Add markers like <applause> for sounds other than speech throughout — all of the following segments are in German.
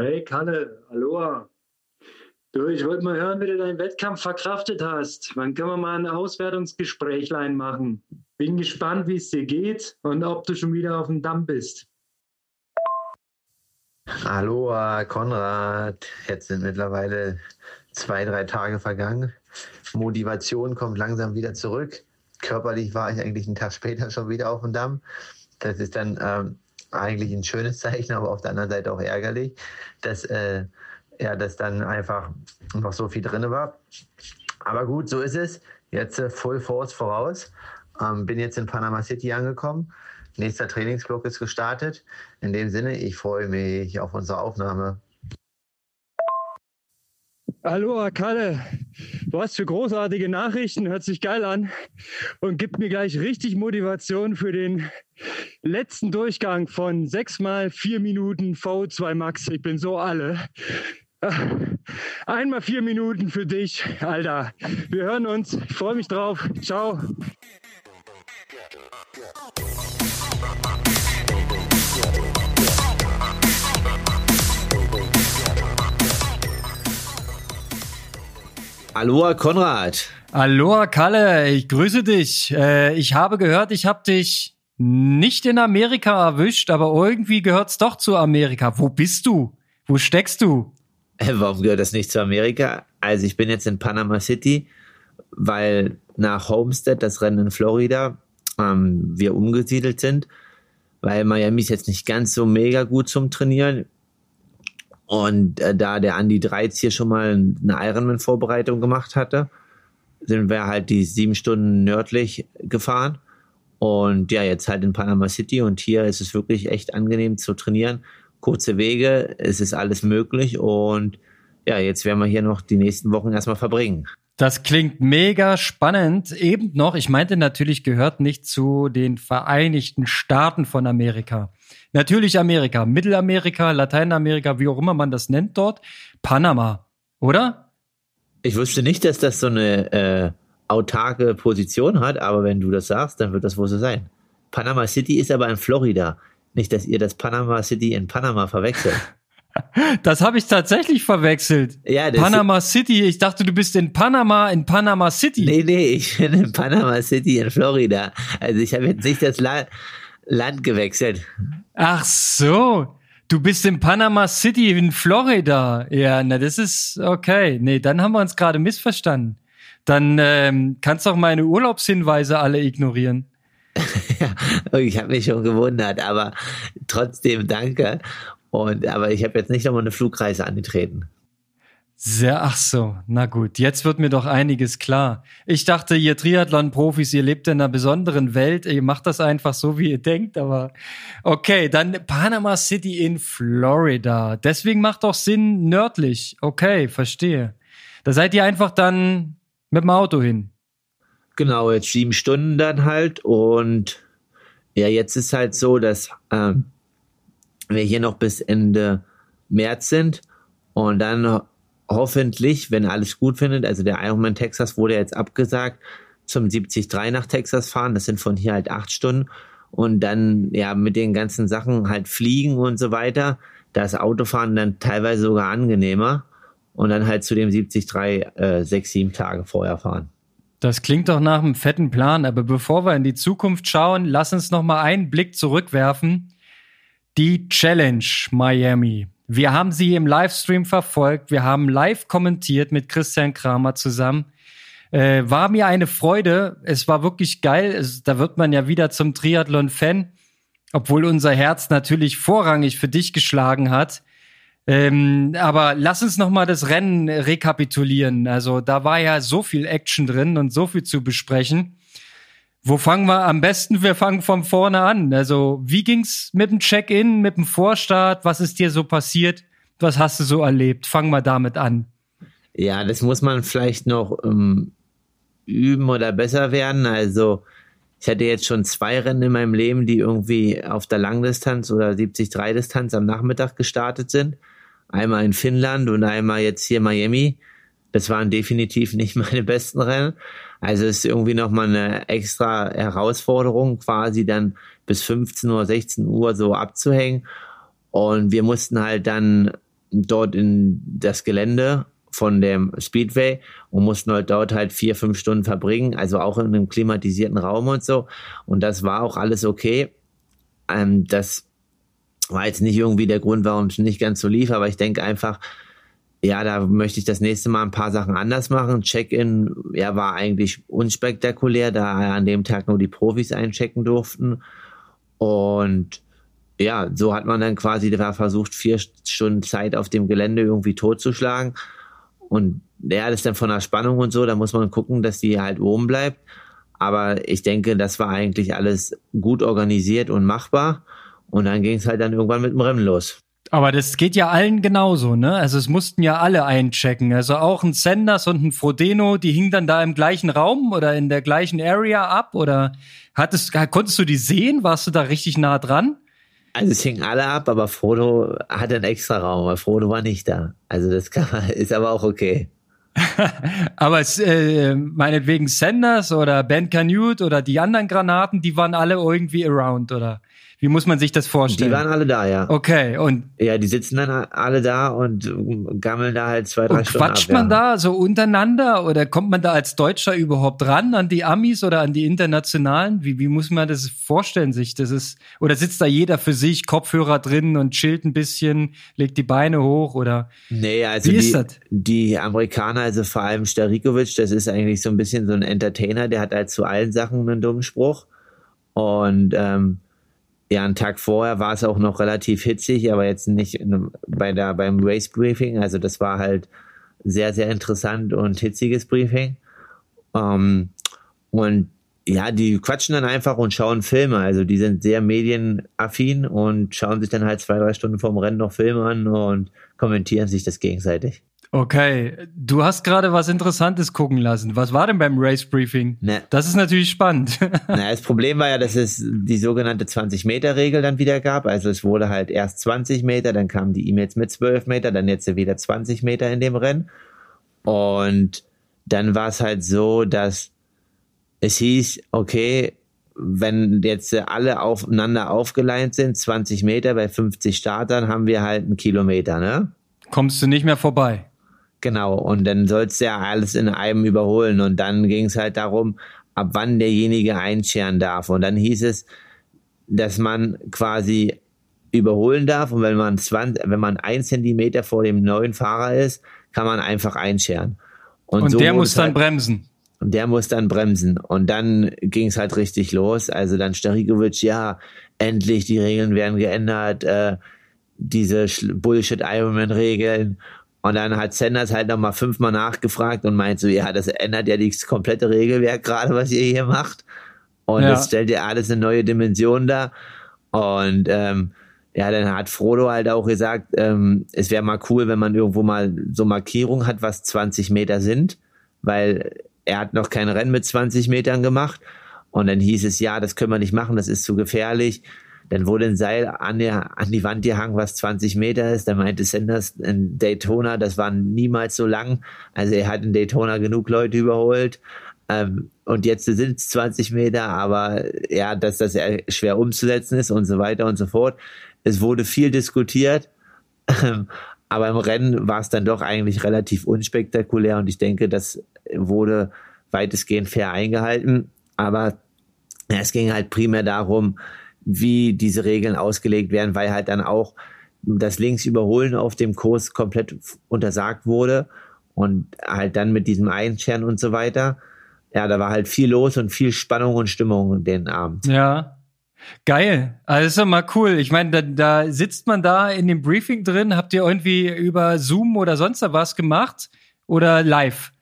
Hey Kalle, Aloha. Du, ich wollte mal hören, wie du deinen Wettkampf verkraftet hast. Wann können wir mal ein Auswertungsgesprächlein machen? Bin gespannt, wie es dir geht und ob du schon wieder auf dem Damm bist. Aloha, Konrad. Jetzt sind mittlerweile zwei, drei Tage vergangen. Motivation kommt langsam wieder zurück. Körperlich war ich eigentlich einen Tag später schon wieder auf dem Damm. Das ist dann ähm, eigentlich ein schönes Zeichen, aber auf der anderen Seite auch ärgerlich, dass, äh, ja, dass dann einfach noch so viel drin war. Aber gut, so ist es. Jetzt äh, Full Force voraus. Ähm, bin jetzt in Panama City angekommen. Nächster Trainingsblock ist gestartet. In dem Sinne, ich freue mich auf unsere Aufnahme. Hallo, Kalle. Was für großartige Nachrichten, hört sich geil an und gibt mir gleich richtig Motivation für den letzten Durchgang von sechs mal vier Minuten V2 Max. Ich bin so alle. Einmal vier Minuten für dich, Alter. Wir hören uns. Ich freue mich drauf. Ciao. Aloha Konrad. Aloha Kalle, ich grüße dich. Äh, ich habe gehört, ich habe dich nicht in Amerika erwischt, aber irgendwie gehört's doch zu Amerika. Wo bist du? Wo steckst du? Warum gehört das nicht zu Amerika? Also ich bin jetzt in Panama City, weil nach Homestead, das Rennen in Florida, ähm, wir umgesiedelt sind, weil Miami ist jetzt nicht ganz so mega gut zum Trainieren. Und äh, da der Andy Dreiz hier schon mal eine Ironman-Vorbereitung gemacht hatte, sind wir halt die sieben Stunden nördlich gefahren. Und ja, jetzt halt in Panama City und hier ist es wirklich echt angenehm zu trainieren. Kurze Wege, es ist alles möglich und ja, jetzt werden wir hier noch die nächsten Wochen erstmal verbringen. Das klingt mega spannend. Eben noch, ich meinte natürlich, gehört nicht zu den Vereinigten Staaten von Amerika. Natürlich Amerika, Mittelamerika, Lateinamerika, wie auch immer man das nennt dort. Panama, oder? Ich wusste nicht, dass das so eine äh, autarke Position hat, aber wenn du das sagst, dann wird das wohl so sein. Panama City ist aber in Florida. Nicht, dass ihr das Panama City in Panama verwechselt. <laughs> Das habe ich tatsächlich verwechselt. Ja, Panama City. Ich dachte, du bist in Panama, in Panama City. Nee, nee, ich bin in Panama City in Florida. Also ich habe jetzt nicht das La Land gewechselt. Ach so. Du bist in Panama City in Florida. Ja, na, das ist okay. Nee, dann haben wir uns gerade missverstanden. Dann ähm, kannst du auch meine Urlaubshinweise alle ignorieren. <laughs> ja, ich habe mich schon gewundert, aber trotzdem danke. Und aber ich habe jetzt nicht nochmal eine Flugreise angetreten. Sehr, ach so, na gut, jetzt wird mir doch einiges klar. Ich dachte, ihr Triathlon-Profis, ihr lebt in einer besonderen Welt, ihr macht das einfach so, wie ihr denkt, aber okay, dann Panama City in Florida. Deswegen macht doch Sinn nördlich. Okay, verstehe. Da seid ihr einfach dann mit dem Auto hin. Genau, jetzt sieben Stunden dann halt und ja, jetzt ist halt so, dass ähm, wir hier noch bis Ende März sind und dann hoffentlich, wenn alles gut findet, also der Ironman Texas wurde jetzt abgesagt, zum 73 nach Texas fahren. Das sind von hier halt acht Stunden. Und dann, ja, mit den ganzen Sachen halt fliegen und so weiter. Da ist Autofahren dann teilweise sogar angenehmer. Und dann halt zu dem 73 äh, sechs, sieben Tage vorher fahren. Das klingt doch nach einem fetten Plan. Aber bevor wir in die Zukunft schauen, lass uns noch mal einen Blick zurückwerfen. Die Challenge Miami. Wir haben sie im Livestream verfolgt. Wir haben live kommentiert mit Christian Kramer zusammen. Äh, war mir eine Freude. Es war wirklich geil. Es, da wird man ja wieder zum Triathlon-Fan, obwohl unser Herz natürlich vorrangig für dich geschlagen hat. Ähm, aber lass uns noch mal das Rennen rekapitulieren. Also da war ja so viel Action drin und so viel zu besprechen. Wo fangen wir am besten? Wir fangen von vorne an. Also, wie ging's mit dem Check-in, mit dem Vorstart? Was ist dir so passiert? Was hast du so erlebt? Fangen wir damit an. Ja, das muss man vielleicht noch ähm, üben oder besser werden. Also, ich hatte jetzt schon zwei Rennen in meinem Leben, die irgendwie auf der Langdistanz oder 70-3-Distanz am Nachmittag gestartet sind. Einmal in Finnland und einmal jetzt hier Miami. Das waren definitiv nicht <laughs> meine besten Rennen. Also es ist irgendwie nochmal eine extra Herausforderung, quasi dann bis 15 Uhr, 16 Uhr so abzuhängen. Und wir mussten halt dann dort in das Gelände von dem Speedway und mussten halt dort halt vier, fünf Stunden verbringen, also auch in einem klimatisierten Raum und so. Und das war auch alles okay. Ähm, das war jetzt nicht irgendwie der Grund, warum es nicht ganz so lief, aber ich denke einfach, ja, da möchte ich das nächste Mal ein paar Sachen anders machen. Check-in, ja, war eigentlich unspektakulär, da an dem Tag nur die Profis einchecken durften. Und ja, so hat man dann quasi da versucht, vier Stunden Zeit auf dem Gelände irgendwie totzuschlagen. Und ja, das ist dann von der Spannung und so, da muss man gucken, dass die halt oben bleibt. Aber ich denke, das war eigentlich alles gut organisiert und machbar. Und dann ging es halt dann irgendwann mit dem Rennen los. Aber das geht ja allen genauso, ne? Also es mussten ja alle einchecken. Also auch ein Sanders und ein Frodeno, die hingen dann da im gleichen Raum oder in der gleichen Area ab oder hattest, konntest du die sehen? Warst du da richtig nah dran? Also es hingen alle ab, aber Frodo hatte einen extra Raum, weil Frodo war nicht da. Also das kann man, <laughs> ist aber auch okay. <laughs> aber es, äh, meinetwegen Sanders oder Ben Canute oder die anderen Granaten, die waren alle irgendwie around, oder? Wie muss man sich das vorstellen? Die waren alle da, ja. Okay, und. Ja, die sitzen dann alle da und gammeln da halt zwei, drei und Stunden. Quatscht ab, man ja. da so untereinander oder kommt man da als Deutscher überhaupt ran an die Amis oder an die Internationalen? Wie, wie muss man das vorstellen sich? Das ist, oder sitzt da jeder für sich, Kopfhörer drin und chillt ein bisschen, legt die Beine hoch oder? Nee, also wie die, ist das? die Amerikaner, also vor allem Starikovic, das ist eigentlich so ein bisschen so ein Entertainer, der hat halt zu allen Sachen einen dummen Spruch. Und ähm, ja, einen Tag vorher war es auch noch relativ hitzig, aber jetzt nicht bei der, beim Race Briefing. Also das war halt sehr, sehr interessant und hitziges Briefing. Ähm, und ja, die quatschen dann einfach und schauen Filme. Also die sind sehr medienaffin und schauen sich dann halt zwei, drei Stunden vorm Rennen noch Filme an und kommentieren sich das gegenseitig. Okay, du hast gerade was Interessantes gucken lassen. Was war denn beim Race Briefing? Ne. Das ist natürlich spannend. <laughs> Na, das Problem war ja, dass es die sogenannte 20-Meter-Regel dann wieder gab. Also es wurde halt erst 20 Meter, dann kamen die E-Mails mit 12 Meter, dann jetzt wieder 20 Meter in dem Rennen. Und dann war es halt so, dass es hieß, okay, wenn jetzt alle aufeinander aufgeleint sind, 20 Meter bei 50 Startern, haben wir halt einen Kilometer, ne? Kommst du nicht mehr vorbei. Genau, und dann sollst du ja alles in einem überholen. Und dann ging es halt darum, ab wann derjenige einscheren darf. Und dann hieß es, dass man quasi überholen darf. Und wenn man 20, wenn man ein Zentimeter vor dem neuen Fahrer ist, kann man einfach einscheren. Und, und so der muss dann halt, bremsen. Und der muss dann bremsen. Und dann ging es halt richtig los. Also dann Starikovic, ja, endlich, die Regeln werden geändert, äh, diese Bullshit-Ironman-Regeln. Und dann hat Sanders halt nochmal fünfmal nachgefragt und meint so, ja, das ändert ja das komplette Regelwerk gerade, was ihr hier macht. Und ja. das stellt ja alles eine neue Dimension dar. Und ähm, ja, dann hat Frodo halt auch gesagt, ähm, es wäre mal cool, wenn man irgendwo mal so Markierungen hat, was 20 Meter sind, weil er hat noch kein Rennen mit 20 Metern gemacht. Und dann hieß es, ja, das können wir nicht machen, das ist zu gefährlich. Dann wurde ein Seil an, der, an die Wand gehangen, was 20 Meter ist. Da meinte Sanders in Daytona, das war niemals so lang. Also er hat in Daytona genug Leute überholt. Ähm, und jetzt sind es 20 Meter, aber ja, dass das schwer umzusetzen ist und so weiter und so fort. Es wurde viel diskutiert. Ähm, aber im Rennen war es dann doch eigentlich relativ unspektakulär und ich denke, das wurde weitestgehend fair eingehalten. Aber es ging halt primär darum, wie diese Regeln ausgelegt werden, weil halt dann auch das Linksüberholen auf dem Kurs komplett untersagt wurde und halt dann mit diesem Einscheren und so weiter. Ja, da war halt viel los und viel Spannung und Stimmung den Abend. Ja. Geil. Also mal cool. Ich meine, da, da sitzt man da in dem Briefing drin. Habt ihr irgendwie über Zoom oder sonst was gemacht? Oder live?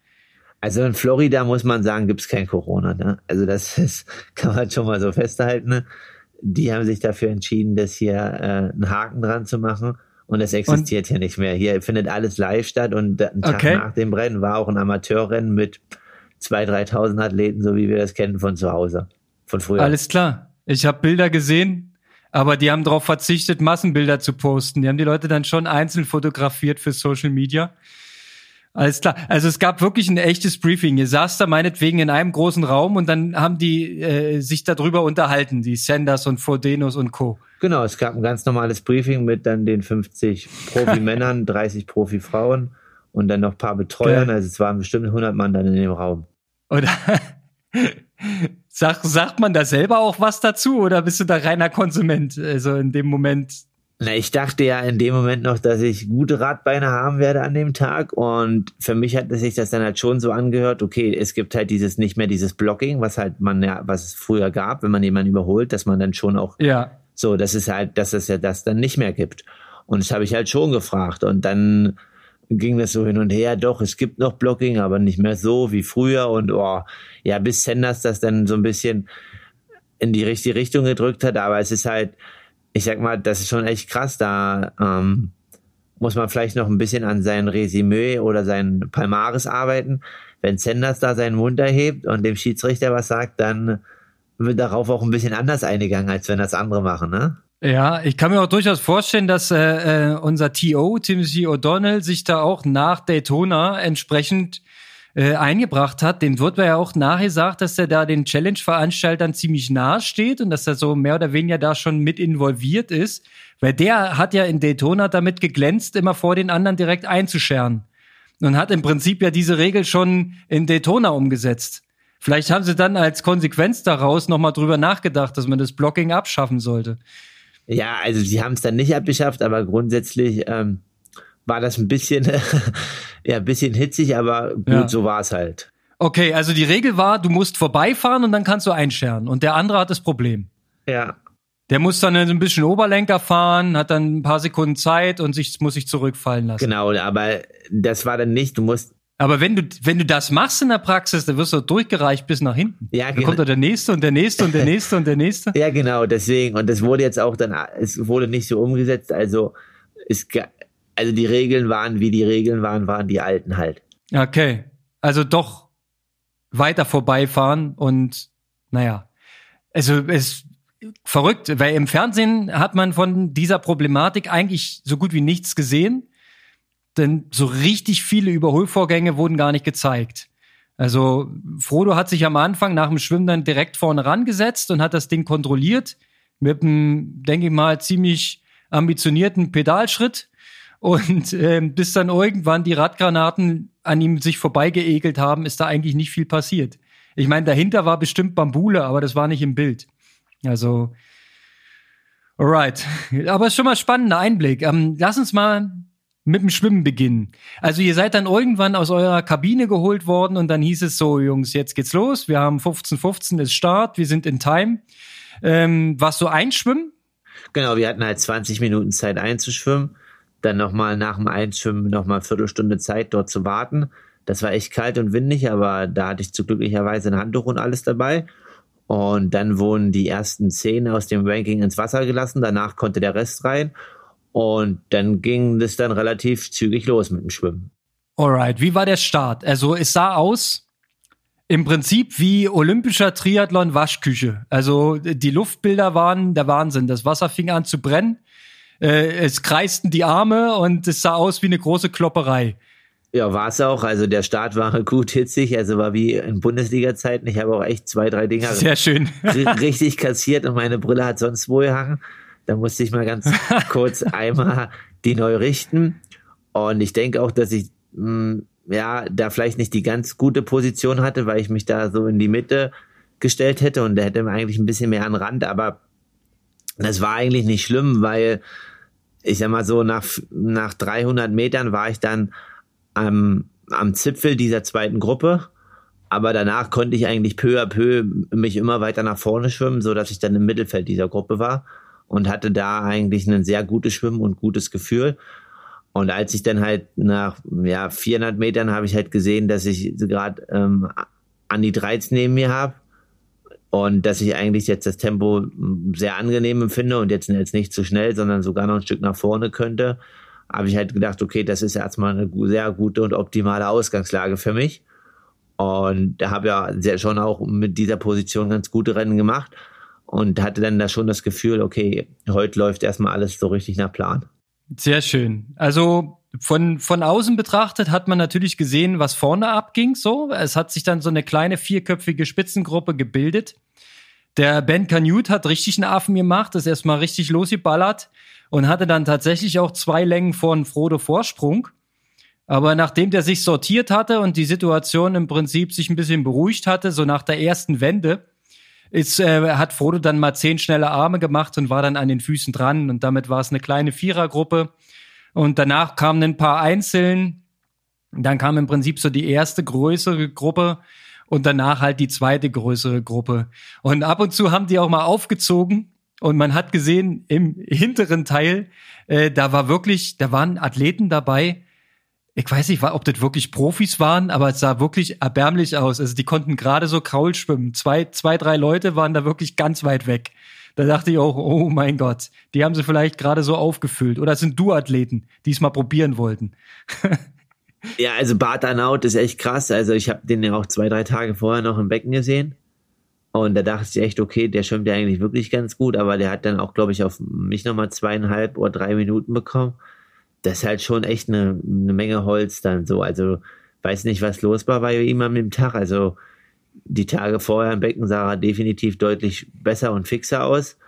Also in Florida muss man sagen, gibt's kein Corona. Ne? Also das ist, <laughs> kann man schon mal so festhalten. Ne? Die haben sich dafür entschieden, das hier äh, einen Haken dran zu machen. Und es existiert und? hier nicht mehr. Hier findet alles live statt und einen Tag okay. nach dem Rennen war auch ein Amateurrennen mit 2.000, 3.000 Athleten, so wie wir das kennen von zu Hause, von früher. Alles klar. Ich habe Bilder gesehen, aber die haben darauf verzichtet, Massenbilder zu posten. Die haben die Leute dann schon einzeln fotografiert für Social Media. Alles klar. Also es gab wirklich ein echtes Briefing. Ihr saß da meinetwegen in einem großen Raum und dann haben die äh, sich darüber unterhalten, die Sanders und Fodenos und Co. Genau, es gab ein ganz normales Briefing mit dann den 50 Profi-Männern, <laughs> 30 Profi-Frauen und dann noch ein paar Betreuern. Also es waren bestimmt 100 Mann dann in dem Raum. Oder <laughs> Sag, sagt man da selber auch was dazu oder bist du da reiner Konsument? Also in dem Moment na, ich dachte ja in dem Moment noch, dass ich gute Radbeine haben werde an dem Tag. Und für mich hat sich das dann halt schon so angehört, okay, es gibt halt dieses nicht mehr dieses Blocking, was halt man ja, was es früher gab, wenn man jemanden überholt, dass man dann schon auch ja. so, das ist halt, dass es ja das dann nicht mehr gibt. Und das habe ich halt schon gefragt. Und dann ging das so hin und her, doch, es gibt noch Blocking, aber nicht mehr so wie früher. Und oh, ja, bis Sanders das dann so ein bisschen in die richtige Richtung gedrückt hat, aber es ist halt, ich sag mal, das ist schon echt krass. Da ähm, muss man vielleicht noch ein bisschen an sein Resümee oder sein Palmares arbeiten. Wenn Sanders da seinen Mund erhebt und dem Schiedsrichter was sagt, dann wird darauf auch ein bisschen anders eingegangen, als wenn das andere machen, ne? Ja, ich kann mir auch durchaus vorstellen, dass äh, äh unser TO, Timothy O'Donnell, sich da auch nach Daytona entsprechend äh, eingebracht hat, dem wird ja auch nachgesagt, dass er da den Challenge-Veranstaltern ziemlich nahe steht und dass er so mehr oder weniger da schon mit involviert ist. Weil der hat ja in Daytona damit geglänzt, immer vor den anderen direkt einzuscheren. Und hat im Prinzip ja diese Regel schon in Daytona umgesetzt. Vielleicht haben sie dann als Konsequenz daraus nochmal drüber nachgedacht, dass man das Blocking abschaffen sollte. Ja, also sie haben es dann nicht abgeschafft, aber grundsätzlich ähm, war das ein bisschen, <laughs> ja, ein bisschen hitzig, aber gut, ja. so war es halt. Okay, also die Regel war, du musst vorbeifahren und dann kannst du einscheren. Und der andere hat das Problem. Ja. Der muss dann ein bisschen Oberlenker fahren, hat dann ein paar Sekunden Zeit und sich, muss sich zurückfallen lassen. Genau, aber das war dann nicht, du musst. Aber wenn du, wenn du das machst in der Praxis, dann wirst du durchgereicht bis nach hinten. Ja, dann genau. kommt da der nächste und der nächste und der nächste und der nächste. <laughs> Ja, genau, deswegen. Und das wurde jetzt auch dann, es wurde nicht so umgesetzt. Also, es, also die Regeln waren, wie die Regeln waren, waren die alten halt. Okay. Also doch weiter vorbeifahren und naja. Also es verrückt, weil im Fernsehen hat man von dieser Problematik eigentlich so gut wie nichts gesehen. Denn so richtig viele Überholvorgänge wurden gar nicht gezeigt. Also Frodo hat sich am Anfang nach dem Schwimmen dann direkt vorne rangesetzt und hat das Ding kontrolliert mit einem, denke ich mal, ziemlich ambitionierten Pedalschritt. Und äh, bis dann irgendwann die Radgranaten an ihm sich vorbeigeekelt haben, ist da eigentlich nicht viel passiert. Ich meine, dahinter war bestimmt Bambule, aber das war nicht im Bild. Also, alright. Aber ist schon mal spannender Einblick. Ähm, lass uns mal mit dem Schwimmen beginnen. Also ihr seid dann irgendwann aus eurer Kabine geholt worden und dann hieß es so, Jungs, jetzt geht's los. Wir haben 15.15 15 ist Start, wir sind in Time. Ähm, warst du einschwimmen? Genau, wir hatten halt 20 Minuten Zeit einzuschwimmen dann nochmal nach dem Einschwimmen nochmal Viertelstunde Zeit dort zu warten. Das war echt kalt und windig, aber da hatte ich zu glücklicherweise ein Handtuch und alles dabei. Und dann wurden die ersten zehn aus dem Ranking ins Wasser gelassen. Danach konnte der Rest rein. Und dann ging es dann relativ zügig los mit dem Schwimmen. Alright, wie war der Start? Also es sah aus im Prinzip wie olympischer Triathlon Waschküche. Also die Luftbilder waren der Wahnsinn. Das Wasser fing an zu brennen äh, es kreisten die Arme und es sah aus wie eine große Klopperei. Ja, war es auch. Also der Start war <laughs> gut hitzig, also war wie in Bundesliga-Zeiten. Ich habe auch echt zwei, drei Dinger Sehr schön. <laughs> richtig kassiert und meine Brille hat sonst wo gehangen. Da musste ich mal ganz <laughs> kurz einmal die neu richten. Und ich denke auch, dass ich mh, hm, ja da vielleicht nicht die ganz gute Position hatte, weil ich mich da so in die Mitte gestellt hätte und da hätte man eigentlich ein bisschen mehr an Rand, aber das war eigentlich nicht schlimm, weil ich sag mal so, nach, nach 300 Metern war ich dann am, am Zipfel dieser zweiten Gruppe. Aber danach konnte ich eigentlich peu à peu mich immer weiter nach vorne schwimmen, so dass ich dann im Mittelfeld dieser Gruppe war und hatte da eigentlich ein sehr gutes Schwimmen und gutes Gefühl. Und als ich dann halt nach ja, 400 Metern habe ich halt gesehen, dass ich gerade ähm, an die 13 neben mir habe und dass ich eigentlich jetzt das Tempo sehr angenehm empfinde und jetzt, jetzt nicht zu schnell, sondern sogar noch ein Stück nach vorne könnte, habe ich halt gedacht, okay, das ist erstmal eine sehr gute und optimale Ausgangslage für mich. Und da habe ja sehr, schon auch mit dieser Position ganz gute Rennen gemacht und hatte dann da schon das Gefühl, okay, heute läuft erstmal alles so richtig nach Plan. Sehr schön. Also von, von außen betrachtet hat man natürlich gesehen, was vorne abging, so. Es hat sich dann so eine kleine vierköpfige Spitzengruppe gebildet. Der Ben Canute hat richtig einen Affen gemacht, ist erstmal richtig losgeballert und hatte dann tatsächlich auch zwei Längen von Frodo Vorsprung. Aber nachdem der sich sortiert hatte und die Situation im Prinzip sich ein bisschen beruhigt hatte, so nach der ersten Wende, ist, äh, hat Frodo dann mal zehn schnelle Arme gemacht und war dann an den Füßen dran. Und damit war es eine kleine Vierergruppe. Und danach kamen ein paar Einzeln. Dann kam im Prinzip so die erste größere Gruppe und danach halt die zweite größere Gruppe. Und ab und zu haben die auch mal aufgezogen und man hat gesehen im hinteren Teil, äh, da war wirklich, da waren Athleten dabei. Ich weiß nicht, ob das wirklich Profis waren, aber es sah wirklich erbärmlich aus. Also die konnten gerade so Kraul schwimmen. Zwei, zwei, drei Leute waren da wirklich ganz weit weg. Da dachte ich auch, oh mein Gott, die haben sie vielleicht gerade so aufgefüllt. Oder sind Du-Athleten, die es mal probieren wollten. <laughs> ja, also Bart Arnaut ist echt krass. Also ich habe den ja auch zwei, drei Tage vorher noch im Becken gesehen. Und da dachte ich echt, okay, der schwimmt ja eigentlich wirklich ganz gut, aber der hat dann auch, glaube ich, auf mich nochmal zweieinhalb oder drei Minuten bekommen. Das ist halt schon echt eine, eine Menge Holz dann so. Also weiß nicht, was los war bei ihm an dem Tag. Also die Tage vorher im Becken sah er definitiv deutlich besser und fixer aus.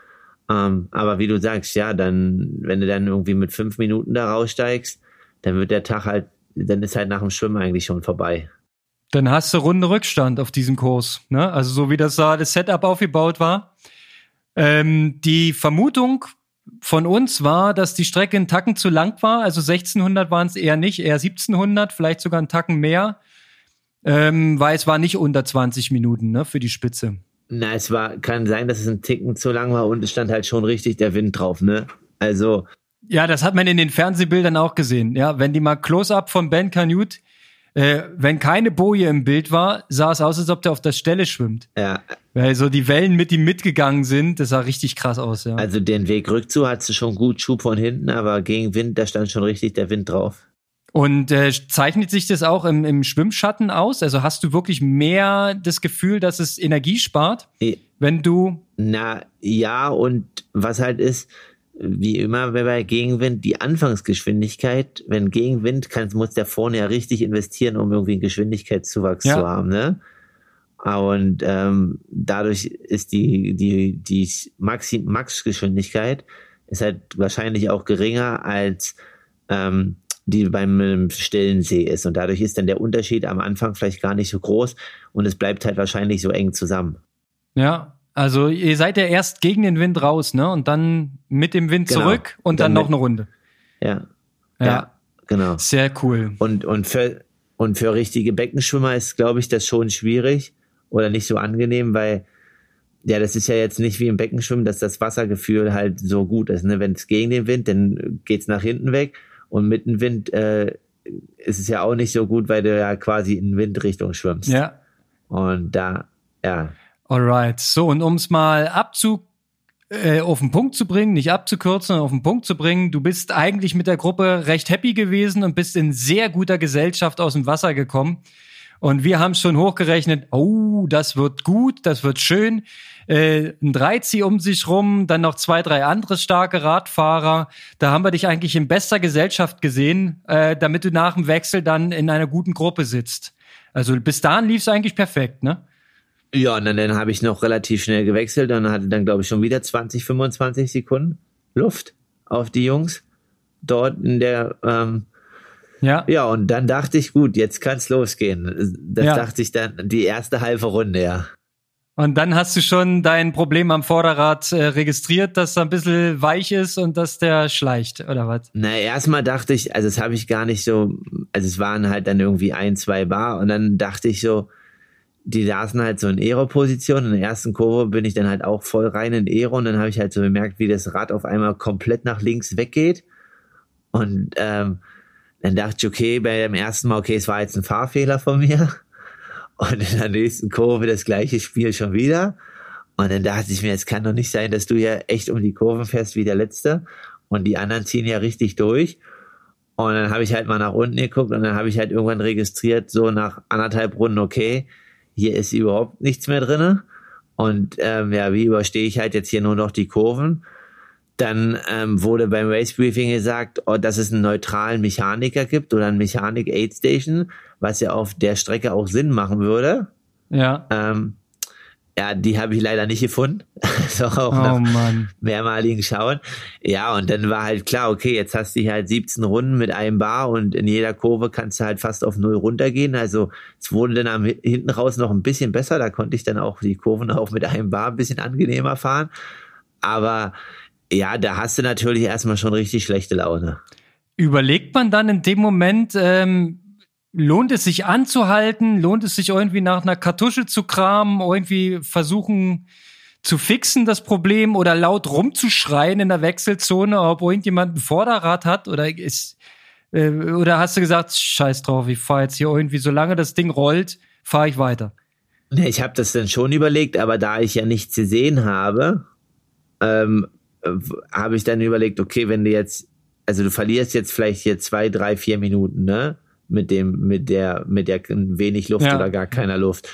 Ähm, aber wie du sagst, ja, dann, wenn du dann irgendwie mit fünf Minuten da raussteigst, dann wird der Tag halt, dann ist halt nach dem Schwimmen eigentlich schon vorbei. Dann hast du Runde Rückstand auf diesem Kurs. Ne? Also so wie das da das Setup aufgebaut war. Ähm, die Vermutung von uns war, dass die Strecke einen Tacken zu lang war. Also 1600 waren es eher nicht, eher 1700, vielleicht sogar einen Tacken mehr. Ähm, weil es war nicht unter 20 Minuten ne, für die Spitze. Na, es war, kann sein, dass es ein Ticken zu lang war und es stand halt schon richtig der Wind drauf, ne? Also. Ja, das hat man in den Fernsehbildern auch gesehen. Ja, wenn die mal Close-up von Ben Canute äh, wenn keine Boje im Bild war, sah es aus, als ob der auf der Stelle schwimmt. Ja. Weil so die Wellen mit ihm mitgegangen sind, das sah richtig krass aus, ja. Also den Weg rückzu hat sie schon gut Schub von hinten, aber gegen Wind, da stand schon richtig der Wind drauf. Und äh, zeichnet sich das auch im, im Schwimmschatten aus? Also hast du wirklich mehr das Gefühl, dass es Energie spart, wenn du. Na ja, und was halt ist, wie immer bei Gegenwind, die Anfangsgeschwindigkeit, wenn Gegenwind kann, muss der vorne ja richtig investieren, um irgendwie einen Geschwindigkeitszuwachs ja. zu haben, ne? Und ähm, dadurch ist die, die, die Maxi Max-Geschwindigkeit ist halt wahrscheinlich auch geringer als ähm, die beim stillen See ist. Und dadurch ist dann der Unterschied am Anfang vielleicht gar nicht so groß und es bleibt halt wahrscheinlich so eng zusammen. Ja, also ihr seid ja erst gegen den Wind raus, ne? Und dann mit dem Wind genau. zurück und dann, dann noch eine Runde. Ja. ja. Ja, genau. Sehr cool. Und, und, für, und für richtige Beckenschwimmer ist, glaube ich, das schon schwierig oder nicht so angenehm, weil ja, das ist ja jetzt nicht wie im Beckenschwimmen, dass das Wassergefühl halt so gut ist. Ne? Wenn es gegen den Wind, dann geht's nach hinten weg und mit dem Wind äh, ist es ja auch nicht so gut, weil du ja quasi in Windrichtung schwimmst. Ja. Und da, ja. Alright. So, und um es mal abzu äh, auf den Punkt zu bringen, nicht abzukürzen, auf den Punkt zu bringen. Du bist eigentlich mit der Gruppe recht happy gewesen und bist in sehr guter Gesellschaft aus dem Wasser gekommen. Und wir haben schon hochgerechnet, oh, das wird gut, das wird schön. Äh, ein Dreizi um sich rum, dann noch zwei, drei andere starke Radfahrer. Da haben wir dich eigentlich in bester Gesellschaft gesehen, äh, damit du nach dem Wechsel dann in einer guten Gruppe sitzt. Also bis dahin lief es eigentlich perfekt, ne? Ja, und dann, dann habe ich noch relativ schnell gewechselt und hatte dann, glaube ich, schon wieder 20, 25 Sekunden Luft auf die Jungs dort in der ähm, ja. Ja, und dann dachte ich, gut, jetzt kann's losgehen. Das ja. dachte ich dann die erste halbe Runde, ja. Und dann hast du schon dein Problem am Vorderrad äh, registriert, dass er ein bisschen weich ist und dass der schleicht, oder was? Na, erstmal dachte ich, also das habe ich gar nicht so, also es waren halt dann irgendwie ein, zwei Bar und dann dachte ich so, die saßen halt so in Aero-Position. In der ersten Kurve bin ich dann halt auch voll rein in Aero und dann habe ich halt so bemerkt, wie das Rad auf einmal komplett nach links weggeht. Und ähm, dann dachte ich, okay, bei dem ersten Mal, okay, es war jetzt ein Fahrfehler von mir. Und in der nächsten Kurve das gleiche Spiel schon wieder. Und dann dachte ich mir, es kann doch nicht sein, dass du ja echt um die Kurven fährst wie der Letzte. Und die anderen ziehen ja richtig durch. Und dann habe ich halt mal nach unten geguckt und dann habe ich halt irgendwann registriert, so nach anderthalb Runden, okay, hier ist überhaupt nichts mehr drinne. Und ähm, ja, wie überstehe ich halt jetzt hier nur noch die Kurven? Dann ähm, wurde beim Race Briefing gesagt, oh, dass es einen neutralen Mechaniker gibt oder einen Mechanik Aid Station, was ja auf der Strecke auch Sinn machen würde. Ja. Ähm, ja, die habe ich leider nicht gefunden. <laughs> so auch Oh nach Mann. mehrmaligen Schauen. Ja, und dann war halt klar, okay, jetzt hast du hier halt 17 Runden mit einem Bar und in jeder Kurve kannst du halt fast auf Null runtergehen. Also es wurde dann am, hinten raus noch ein bisschen besser. Da konnte ich dann auch die Kurven auch mit einem Bar ein bisschen angenehmer fahren. Aber ja, da hast du natürlich erstmal schon richtig schlechte Laune. Überlegt man dann in dem Moment, ähm, lohnt es sich anzuhalten? Lohnt es sich irgendwie nach einer Kartusche zu kramen? Irgendwie versuchen zu fixen das Problem oder laut rumzuschreien in der Wechselzone, ob irgendjemand ein Vorderrad hat? Oder ist, äh, oder hast du gesagt, scheiß drauf, ich fahre jetzt hier irgendwie, solange das Ding rollt, fahre ich weiter? Ich habe das dann schon überlegt, aber da ich ja nichts gesehen habe, ähm, äh, habe ich dann überlegt, okay, wenn du jetzt, also du verlierst jetzt vielleicht hier zwei, drei, vier Minuten, ne? Mit dem, mit der, mit der wenig Luft Ja. oder gar keiner Luft.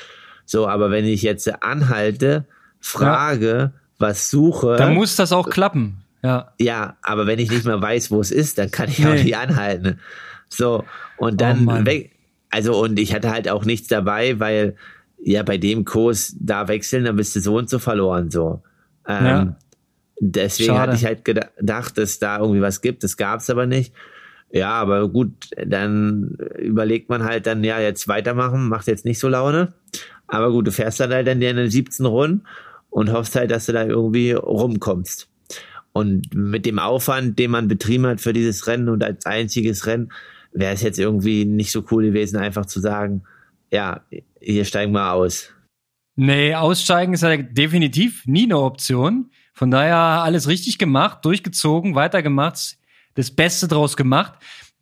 So, aber wenn ich jetzt anhalte, frage, was suche, Dann muss das auch klappen. Ja. ja, aber wenn ich nicht mehr weiß, wo es ist, dann kann ich auch Nee. nicht anhalten. So, und Oh dann Mann. weg. Also, und ich hatte halt auch nichts dabei, weil ja bei dem Kurs da wechseln, dann bist du so und so verloren. So. Ähm, Ja. Deswegen Schade. hatte ich halt geda- gedacht, dass da irgendwie was gibt. Das gab es aber nicht. Ja, aber gut, dann überlegt man halt dann, ja, jetzt weitermachen, macht jetzt nicht so Laune. Aber gut, du fährst dann halt dann deine 17 Runden und hoffst halt, dass du da irgendwie rumkommst. Und mit dem Aufwand, den man betrieben hat für dieses Rennen und als einziges Rennen, wäre es jetzt irgendwie nicht so cool gewesen, einfach zu sagen, ja, hier steigen wir aus. Nee, aussteigen ist ja definitiv nie eine Option. Von daher alles richtig gemacht, durchgezogen, weitergemacht, das Beste draus gemacht.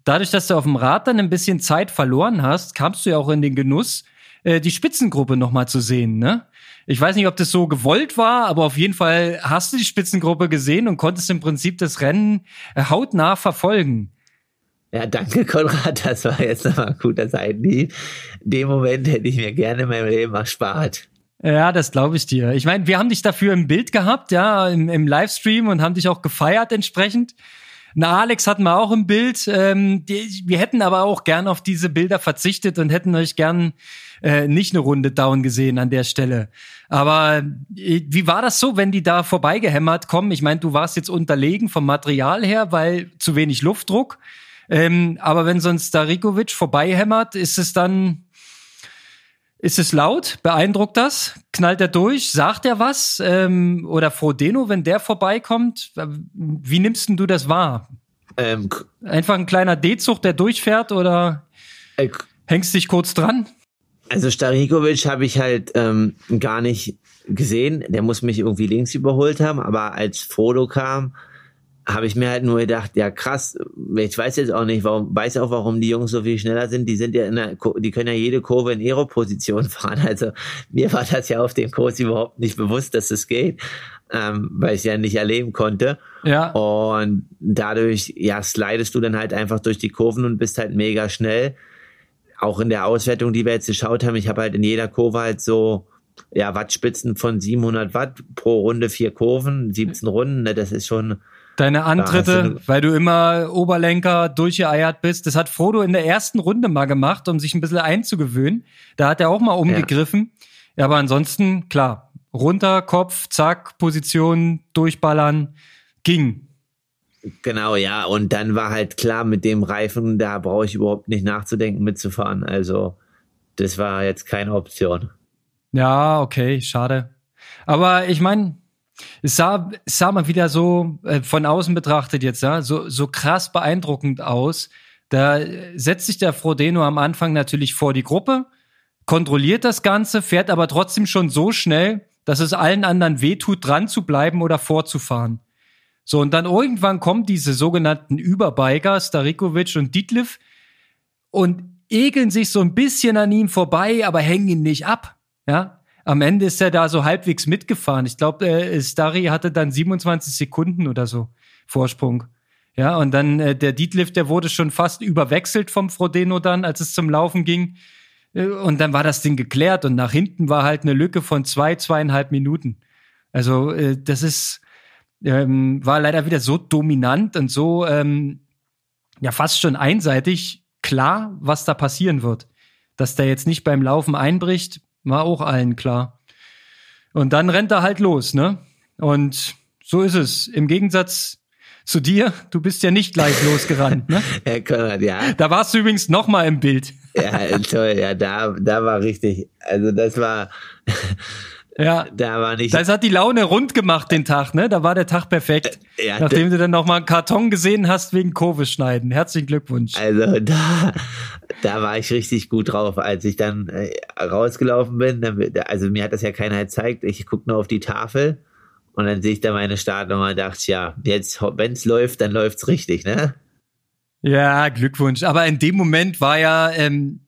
Dadurch, dass du auf dem Rad dann ein bisschen Zeit verloren hast, kamst du ja auch in den Genuss, äh, die Spitzengruppe nochmal zu sehen, ne? Ich weiß nicht, ob das so gewollt war, aber auf jeden Fall hast du die Spitzengruppe gesehen und konntest im Prinzip das Rennen hautnah verfolgen. Ja, danke, Konrad. Das war jetzt nochmal ein guter Seitenhieb. Den Moment hätte ich mir gerne in meinem Leben erspart. Ja, das glaube ich dir. Ich meine, wir haben dich dafür im Bild gehabt, ja, im, im Livestream und haben dich auch gefeiert entsprechend. Na, Alex hatten wir auch im Bild. Ähm, die, wir hätten aber auch gern auf diese Bilder verzichtet und hätten euch gern äh, nicht eine Runde down gesehen an der Stelle. Aber äh, wie war das so, wenn die da vorbeigehämmert kommen? Ich meine, du warst jetzt unterlegen vom Material her, weil zu wenig Luftdruck. Ähm, aber wenn sonst Starikovic vorbeihämmert, ist es dann ist es laut? Beeindruckt das? Knallt er durch? Sagt er was? Ähm, oder Frodeno, wenn der vorbeikommt? Wie nimmst denn du das wahr? Ähm, Einfach ein kleiner D-Zug, der durchfährt oder äh, hängst dich kurz dran? also Starikovic habe ich halt ähm, gar nicht gesehen. Der muss mich irgendwie links überholt haben, aber als Frodo kam, habe ich mir halt nur gedacht, ja krass, ich weiß jetzt auch nicht, warum, weiß auch, warum die Jungs so viel schneller sind. Die sind ja in der, die können ja jede Kurve in Aero-Position <laughs> fahren. Also mir war das ja auf dem Kurs überhaupt nicht bewusst, dass es geht, ähm, weil ich es ja nicht erleben konnte. Ja. Und dadurch, ja, slidest du dann halt einfach durch die Kurven und bist halt mega schnell. Auch in der Auswertung, die wir jetzt geschaut haben, ich habe halt in jeder Kurve halt so, ja, Wattspitzen von 700 Watt pro Runde, vier Kurven, 17 Runden, ne, das ist schon, Deine Antritte, weil du immer Oberlenker durchgeeiert bist. Das hat Frodo in der ersten Runde mal gemacht, um sich ein bisschen einzugewöhnen. Da hat er auch mal umgegriffen. Ja, aber ansonsten, klar, runter, Kopf, zack, Position, durchballern, ging. genau, ja. Und dann war halt klar, mit dem Reifen, da brauche ich überhaupt nicht nachzudenken, mitzufahren. Also, das war jetzt keine Option. Ja, okay, schade. Aber ich meine, es sah, es sah mal wieder so äh, von außen betrachtet jetzt, ja, so, so krass beeindruckend aus. Da setzt sich der Frodeno am Anfang natürlich vor die Gruppe, kontrolliert das Ganze, fährt aber trotzdem schon so schnell, dass es allen anderen wehtut, dran zu bleiben oder vorzufahren. So, und dann irgendwann kommen diese sogenannten Überbiker, Starikovic und Dietliff, und ekeln sich so ein bisschen an ihm vorbei, aber hängen ihn nicht ab. Ja, am Ende ist er da so halbwegs mitgefahren. Ich glaube, äh, Starry hatte dann 27 Sekunden oder so Vorsprung. Ja, und dann äh, der Dietliff, der wurde schon fast überwechselt vom Frodeno dann, als es zum Laufen ging. Äh, und dann war das Ding geklärt und nach hinten war halt eine Lücke von zwei, zweieinhalb Minuten. Also äh, das ist ähm, war leider wieder so dominant und so ähm, ja fast schon einseitig klar, was da passieren wird. Dass der jetzt nicht beim Laufen einbricht, war auch allen klar. Und dann rennt er halt los, ne? Und so ist es. Im Gegensatz zu dir, du bist ja nicht gleich <laughs> losgerannt, ne? Herr Konrad, ja. Da warst du übrigens noch mal im Bild. Ja, toll, ja, da, da war richtig, also das war, <laughs> ja, da war nicht. Das hat die Laune rund gemacht den Tag, ne? Da war der Tag perfekt. Ja, Nachdem du dann noch mal einen Karton gesehen hast wegen Kurve schneiden. Herzlichen Glückwunsch. Also da, da war ich richtig gut drauf, als ich dann äh, rausgelaufen bin. Dann, also mir hat das ja keiner gezeigt. Ich guck nur auf die Tafel und dann sehe ich da meine Startnummer und dachte, ja, jetzt, wenn's läuft, dann läuft's richtig, ne? Ja, Glückwunsch. Aber in dem Moment war ja, ähm,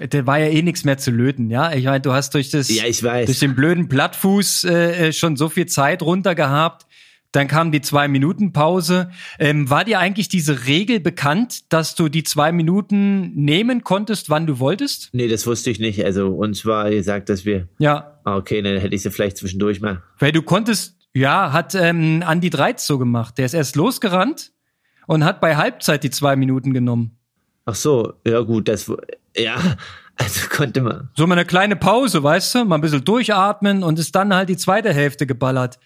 der war ja eh nichts mehr zu löten, ja. Ich meine, du hast durch das, ja, ich weiß. durch den blöden Plattfuß äh, äh, schon so viel Zeit runter gehabt. Dann kam die zwei Minuten Pause. Ähm, war dir eigentlich diese Regel bekannt, dass du die zwei Minuten nehmen konntest, wann du wolltest? Nee, das wusste ich nicht. Also uns war gesagt, dass wir. Ja. Ah, okay, dann hätte ich sie vielleicht zwischendurch mal. Weil du konntest, ja, hat ähm, Andi Dreiz so gemacht. Der ist erst losgerannt und hat bei Halbzeit die zwei Minuten genommen. Ach so, ja gut, das ja, <laughs> also konnte man. So mal eine kleine Pause, weißt du, mal ein bisschen durchatmen und ist dann halt die zweite Hälfte geballert.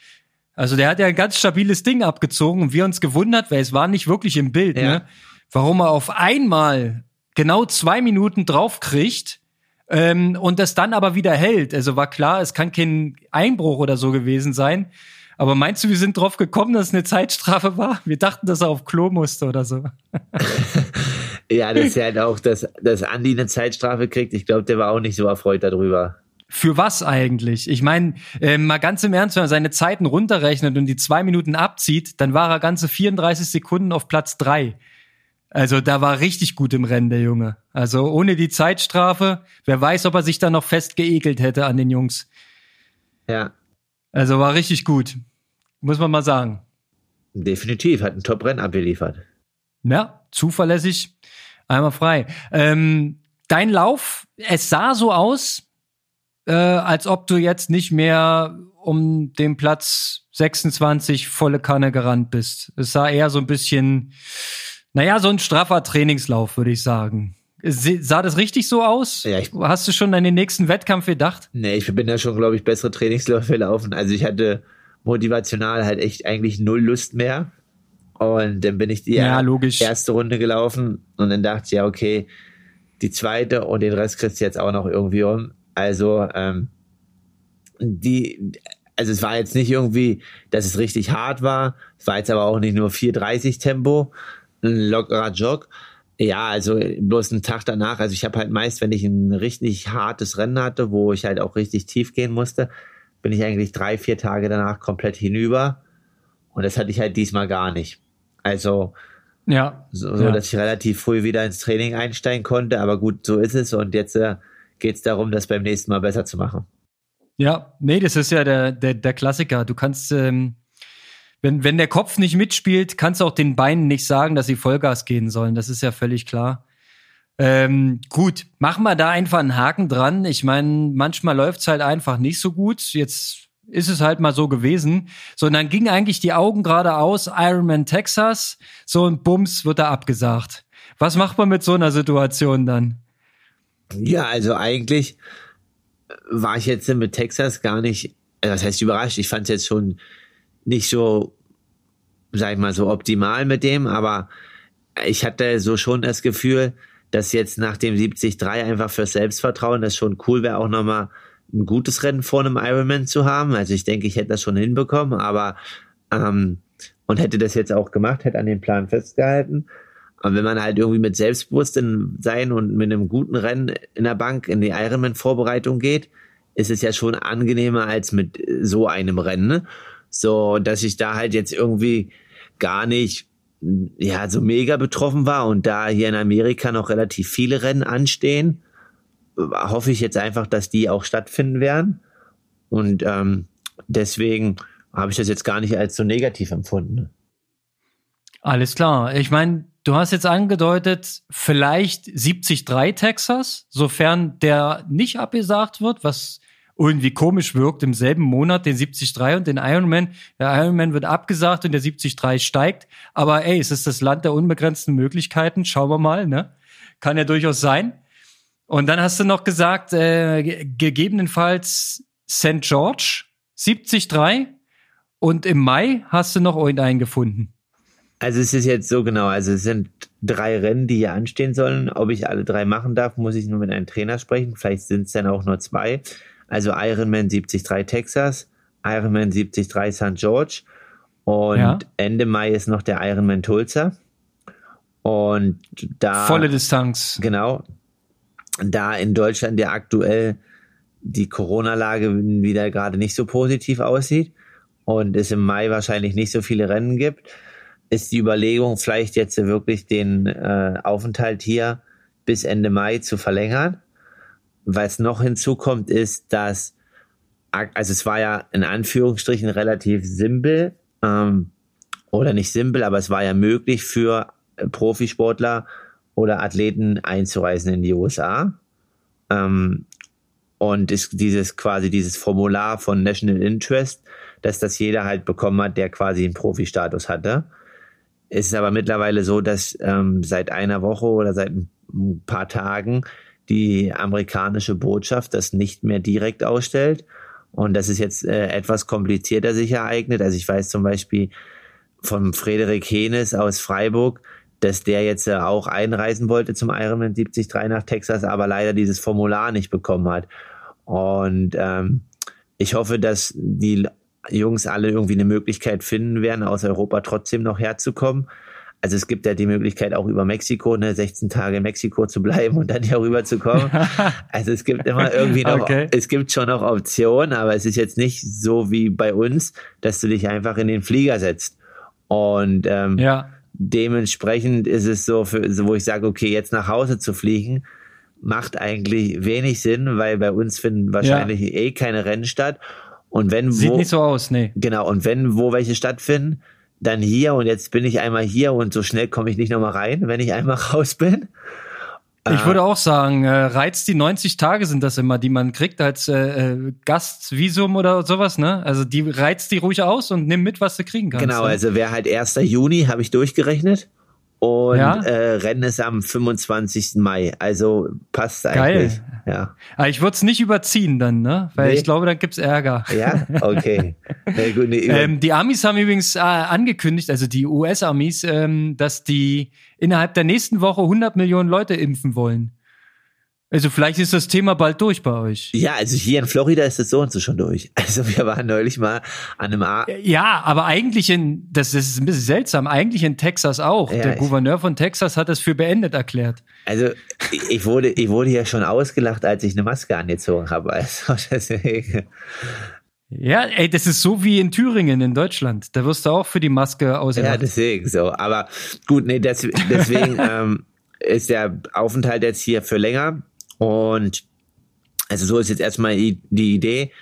Also der hat ja ein ganz stabiles Ding abgezogen und wir uns gewundert, weil es war nicht wirklich im Bild, ja. ne? Warum er auf einmal genau zwei Minuten draufkriegt ähm, und das dann aber wieder hält. Also war klar, es kann kein Einbruch oder so gewesen sein. Aber meinst du, wir sind drauf gekommen, dass es eine Zeitstrafe war? Wir dachten, dass er auf Klo musste oder so. <laughs> ja, das ist ja halt auch, dass, dass Andi eine Zeitstrafe kriegt. Ich glaube, der war auch nicht so erfreut darüber. Für was eigentlich? Ich meine, äh, mal ganz im Ernst, wenn er seine Zeiten runterrechnet und die zwei Minuten abzieht, dann war er ganze 34 Sekunden auf Platz drei. Also da war richtig gut im Rennen, der Junge. Also ohne die Zeitstrafe, wer weiß, ob er sich da noch fest geekelt hätte an den Jungs. Ja, also war richtig gut. Muss man mal sagen. Definitiv, hat ein Top-Rennen abgeliefert. Ja, zuverlässig, einmal frei. Ähm, dein Lauf, es sah so aus, äh, als ob du jetzt nicht mehr um den Platz 26 volle Kanne gerannt bist. Es sah eher so ein bisschen, naja, so ein straffer Trainingslauf, würde ich sagen. Sah das richtig so aus? Ja, ich, Hast du schon an den nächsten Wettkampf gedacht? Nee, ich bin da schon, glaube ich, bessere Trainingsläufe laufen. Also ich hatte motivational halt echt eigentlich null Lust mehr. Und dann bin ich die ja, erste Runde gelaufen und dann dachte ich, ja, okay, die zweite und den Rest kriegst du jetzt auch noch irgendwie um. Also, ähm, die, also es war jetzt nicht irgendwie, dass es richtig hart war. Es war jetzt aber auch nicht nur 4,30 Tempo, ein lockerer Jog. Ja, also bloß einen Tag danach. Also ich habe halt meist, wenn ich ein richtig hartes Rennen hatte, wo ich halt auch richtig tief gehen musste, bin ich eigentlich drei, vier Tage danach komplett hinüber. Und das hatte ich halt diesmal gar nicht. Also ja, so, so ja. dass ich relativ früh wieder ins Training einsteigen konnte. Aber gut, so ist es. Und jetzt äh, geht es darum, das beim nächsten Mal besser zu machen. Ja, nee, das ist ja der, der, der Klassiker. Du kannst ähm, wenn, wenn der Kopf nicht mitspielt, kannst du auch den Beinen nicht sagen, dass sie Vollgas gehen sollen. Das ist ja völlig klar. Ähm, gut, machen wir da einfach einen Haken dran. Ich meine, manchmal läuft's halt einfach nicht so gut. Jetzt ist es halt mal so gewesen. So, und dann ging eigentlich die Augen geradeaus, Ironman Texas, so ein Bums wird da abgesagt. Was macht man mit so einer Situation dann? Ja, also eigentlich war ich jetzt mit Texas gar nicht, also das heißt überrascht, ich fand es jetzt schon nicht so, sag ich mal, so optimal mit dem, aber ich hatte so schon das Gefühl, dass jetzt nach dem 73 einfach fürs Selbstvertrauen das schon cool wäre, auch nochmal ein gutes Rennen vor einem Ironman zu haben. Also ich denke, ich hätte das schon hinbekommen, aber ähm, und hätte das jetzt auch gemacht, hätte an den Plan festgehalten. Aber wenn man halt irgendwie mit Selbstbewusstsein sein und mit einem guten Rennen in der Bank in die Ironman-Vorbereitung geht, ist es ja schon angenehmer als mit so einem Rennen. Ne? So, dass ich da halt jetzt irgendwie gar nicht ja so mega betroffen war und da hier in Amerika noch relativ viele Rennen anstehen, hoffe ich jetzt einfach, dass die auch stattfinden werden. Und ähm, deswegen habe ich das jetzt gar nicht als so negativ empfunden. Alles klar. Ich meine, du hast jetzt angedeutet, vielleicht 73 Texas, sofern der nicht abgesagt wird, was irgendwie komisch wirkt, im selben Monat den 73 und den Ironman. Der Ironman wird abgesagt und der 73 steigt. Aber ey, es ist das Land der unbegrenzten Möglichkeiten. Schauen wir mal, ne? Kann ja durchaus sein. Und dann hast du noch gesagt, äh, gegebenenfalls St. George, 73. Und im Mai hast du noch irgendeinen gefunden. Also es ist jetzt so genau, also es sind drei Rennen, die hier anstehen sollen. Ob ich alle drei machen darf, muss ich nur mit einem Trainer sprechen. Vielleicht sind es dann auch nur zwei. Also Ironman 73 Texas, Ironman 73 St. George und ja. Ende Mai ist noch der Ironman Tulsa. Und da. Volle Distanz. Genau. Da in Deutschland ja aktuell die Corona-Lage wieder gerade nicht so positiv aussieht und es im Mai wahrscheinlich nicht so viele Rennen gibt, ist die Überlegung, vielleicht jetzt wirklich den äh, Aufenthalt hier bis Ende Mai zu verlängern. Was noch hinzukommt, ist, dass, also es war ja in Anführungsstrichen relativ simpel, ähm, oder nicht simpel, aber es war ja möglich für Profisportler oder Athleten einzureisen in die USA. Ähm, und ist dieses quasi dieses Formular von National Interest, dass das jeder halt bekommen hat, der quasi einen Profi-Status hatte. Es ist aber mittlerweile so, dass ähm, seit einer Woche oder seit ein paar Tagen die amerikanische Botschaft das nicht mehr direkt ausstellt. Und das ist jetzt äh, etwas komplizierter sich ereignet. Also ich weiß zum Beispiel von Frederik Henes aus Freiburg, dass der jetzt äh, auch einreisen wollte zum Ironman 73 nach Texas, aber leider dieses Formular nicht bekommen hat. Und ähm, ich hoffe, dass die Jungs alle irgendwie eine Möglichkeit finden werden, aus Europa trotzdem noch herzukommen. Also es gibt ja die Möglichkeit auch über Mexiko, ne, 16 Tage in Mexiko zu bleiben und dann hier rüber zu kommen. <laughs> Also es gibt immer irgendwie noch, okay. es gibt schon noch Optionen, aber es ist jetzt nicht so wie bei uns, dass du dich einfach in den Flieger setzt. Und ähm, ja. dementsprechend ist es so, für, so, wo ich sage, okay, jetzt nach Hause zu fliegen, macht eigentlich wenig Sinn, weil bei uns finden wahrscheinlich ja. eh keine Rennen statt. Und wenn Sieht wo, nicht so aus, nee. Genau, und wenn wo welche stattfinden, dann hier und jetzt bin ich einmal hier und so schnell komme ich nicht nochmal rein, wenn ich einmal <laughs> raus bin. Ich ah. würde auch sagen, äh, reizt die 90 Tage sind das immer, die man kriegt als äh, äh, Gastvisum oder sowas, ne? Also die reizt die ruhig aus und nimm mit, was du kriegen kannst. Genau, ne? also wäre halt 1. Juni, habe ich durchgerechnet. Und ja? äh, Rennen ist am 25. Mai. Also passt eigentlich. Geil. Ja. Aber ich würde es nicht überziehen dann, ne? Weil nee. ich glaube, dann gibt's Ärger. Ja, okay. <laughs> gut, nee, ähm, die Amis haben übrigens äh, angekündigt, also die US-Amis, ähm, dass die innerhalb der nächsten Woche 100 Millionen Leute impfen wollen. Also vielleicht ist das Thema bald durch bei euch. Ja, also hier in Florida ist das so und so schon durch. <laughs> Also wir waren neulich mal an einem A Ja, aber eigentlich in, das, das ist ein bisschen seltsam, eigentlich in Texas auch. Ja, Der Gouverneur von Texas hat das für beendet erklärt. Also ich wurde, ich wurde ja schon ausgelacht, als ich eine Maske angezogen habe. Also <laughs> deswegen. Ja, ey, das ist so wie in Thüringen in Deutschland. Da wirst du auch für die Maske ausgelacht. Ja, deswegen so. Aber gut, nee, des, deswegen <laughs> ähm, ist der Aufenthalt jetzt hier für länger und also so ist jetzt erstmal die Idee.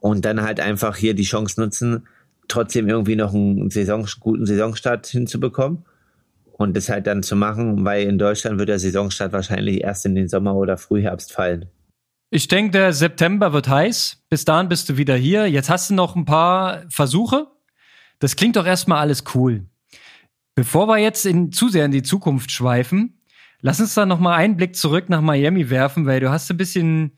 Und dann halt einfach hier die Chance nutzen, trotzdem irgendwie noch einen Saison, guten Saisonstart hinzubekommen. Und das halt dann zu machen, weil in Deutschland wird der Saisonstart wahrscheinlich erst in den Sommer oder Frühherbst fallen. Ich denke, der September wird heiß. Bis dahin bist du wieder hier. Jetzt hast du noch ein paar Versuche. Das klingt doch erstmal alles cool. Bevor wir jetzt in, zu sehr in die Zukunft schweifen, Lass uns da noch mal einen Blick zurück nach Miami werfen, weil du hast ein bisschen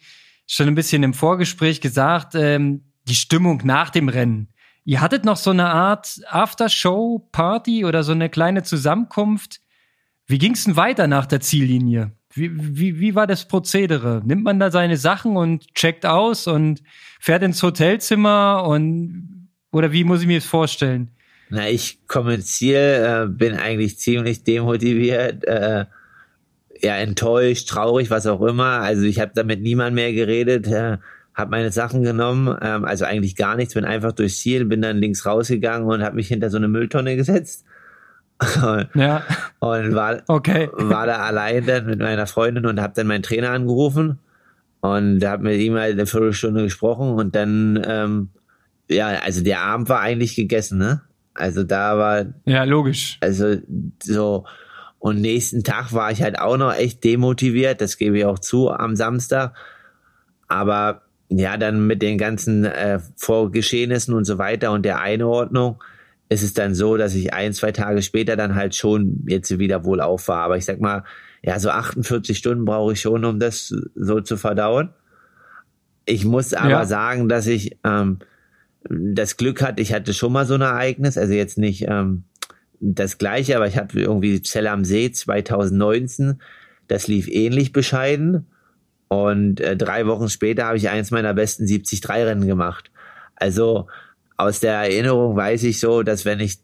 schon ein bisschen im Vorgespräch gesagt, ähm, die Stimmung nach dem Rennen. Ihr hattet noch so eine Art After-Show-Party oder so eine kleine Zusammenkunft. Wie ging's denn weiter nach der Ziellinie? Wie, wie, wie war das Prozedere? Nimmt man da seine Sachen und checkt aus und fährt ins Hotelzimmer und oder wie muss ich mir das vorstellen? Na, ich komme ins Ziel, äh, bin eigentlich ziemlich demotiviert, äh, ja enttäuscht, traurig, was auch immer. Also ich habe da mit niemand mehr geredet, äh, habe meine Sachen genommen, ähm, also eigentlich gar nichts, bin einfach durchs Ziel, bin dann links rausgegangen und habe mich hinter so eine Mülltonne gesetzt. <laughs> ja. Und war, okay. war da allein dann mit meiner Freundin und habe dann meinen Trainer angerufen und habe mit ihm halt eine Viertelstunde gesprochen und dann, ähm, ja, also der Abend war eigentlich gegessen, ne? Also da war. Ja, logisch. Also so, und nächsten Tag war ich halt auch noch echt demotiviert, das gebe ich auch zu am Samstag. Aber ja, dann mit den ganzen äh, Vorgeschehnissen und so weiter und der Einordnung ist es dann so, dass ich ein, zwei Tage später dann halt schon jetzt wieder wohl auf war. Aber ich sag mal, ja, so 48 Stunden brauche ich schon, um das so zu verdauen. Ich muss aber ja. sagen, dass ich ähm, das Glück hatte, ich hatte schon mal so ein Ereignis, also jetzt nicht ähm, das gleiche, aber ich hatte irgendwie Zell am See 2019, das lief ähnlich bescheiden. Und äh, drei Wochen später habe ich eins meiner besten 70-3-Rennen gemacht. Also aus der Erinnerung weiß ich so, dass wenn ich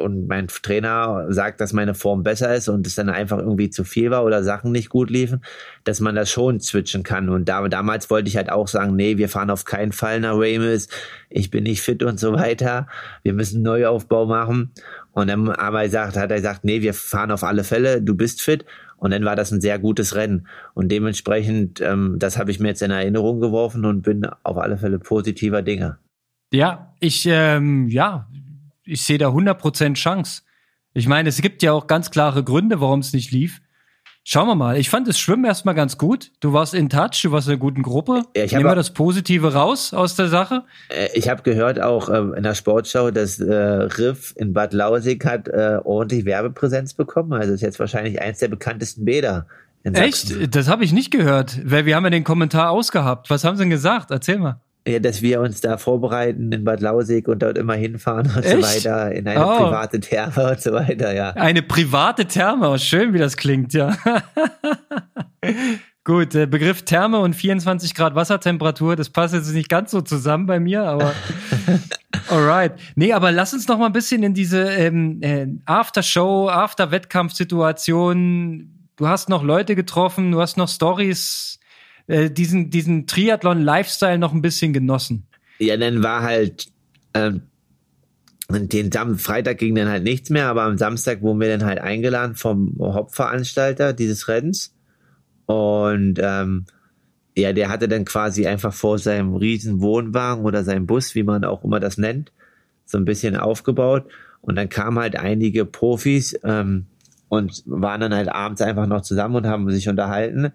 und mein Trainer sagt, dass meine Form besser ist und es dann einfach irgendwie zu viel war oder Sachen nicht gut liefen, dass man das schon switchen kann. Und da, damals wollte ich halt auch sagen, nee, wir fahren auf keinen Fall nach Ramis, ich bin nicht fit und so weiter, wir müssen einen Neuaufbau machen. Und dann aber er gesagt, hat er gesagt, nee, wir fahren auf alle Fälle, du bist fit. Und dann war das ein sehr gutes Rennen. Und dementsprechend, ähm, das habe ich mir jetzt in Erinnerung geworfen und bin auf alle Fälle positiver Dinge. Ja, ich, ähm, ja, ich sehe da 100% Chance. Ich meine, es gibt ja auch ganz klare Gründe, warum es nicht lief. Schauen wir mal. Ich fand das Schwimmen erstmal ganz gut. Du warst in Touch, du warst in einer guten Gruppe. Ich Nehmen wir das Positive raus aus der Sache. Äh, ich habe gehört auch äh, in der Sportschau, dass äh, Riff in Bad Lausig hat äh, ordentlich Werbepräsenz bekommen. Also ist jetzt wahrscheinlich eins der bekanntesten Bäder. Echt? Das habe ich nicht gehört. Weil wir haben ja den Kommentar ausgehabt. Was haben sie denn gesagt? Erzähl mal. Ja, dass wir uns da vorbereiten in Bad Lausig und dort immer hinfahren und Echt? so weiter, in eine oh. private Therme und so weiter, ja. Eine private Therme, oh, schön, wie das klingt, ja. <laughs> Gut, der Begriff Therme und 24 Grad Wassertemperatur, das passt jetzt nicht ganz so zusammen bei mir, aber <laughs> alright. Nee, aber lass uns noch mal ein bisschen in diese ähm, äh, After-Show, After-Wettkampf-Situation. Du hast noch Leute getroffen, du hast noch Stories äh, diesen, diesen Triathlon-Lifestyle noch ein bisschen genossen? Ja, dann war halt, ähm, den Sam Freitag ging dann halt nichts mehr, aber am Samstag wurden wir dann halt eingeladen vom Hauptveranstalter dieses Rennens. Und ähm, ja, der hatte dann quasi einfach vor seinem riesen Wohnwagen oder seinem Bus, wie man auch immer das nennt, so ein bisschen aufgebaut. Und dann kamen halt einige Profis ähm, und waren dann halt abends einfach noch zusammen und haben sich unterhalten.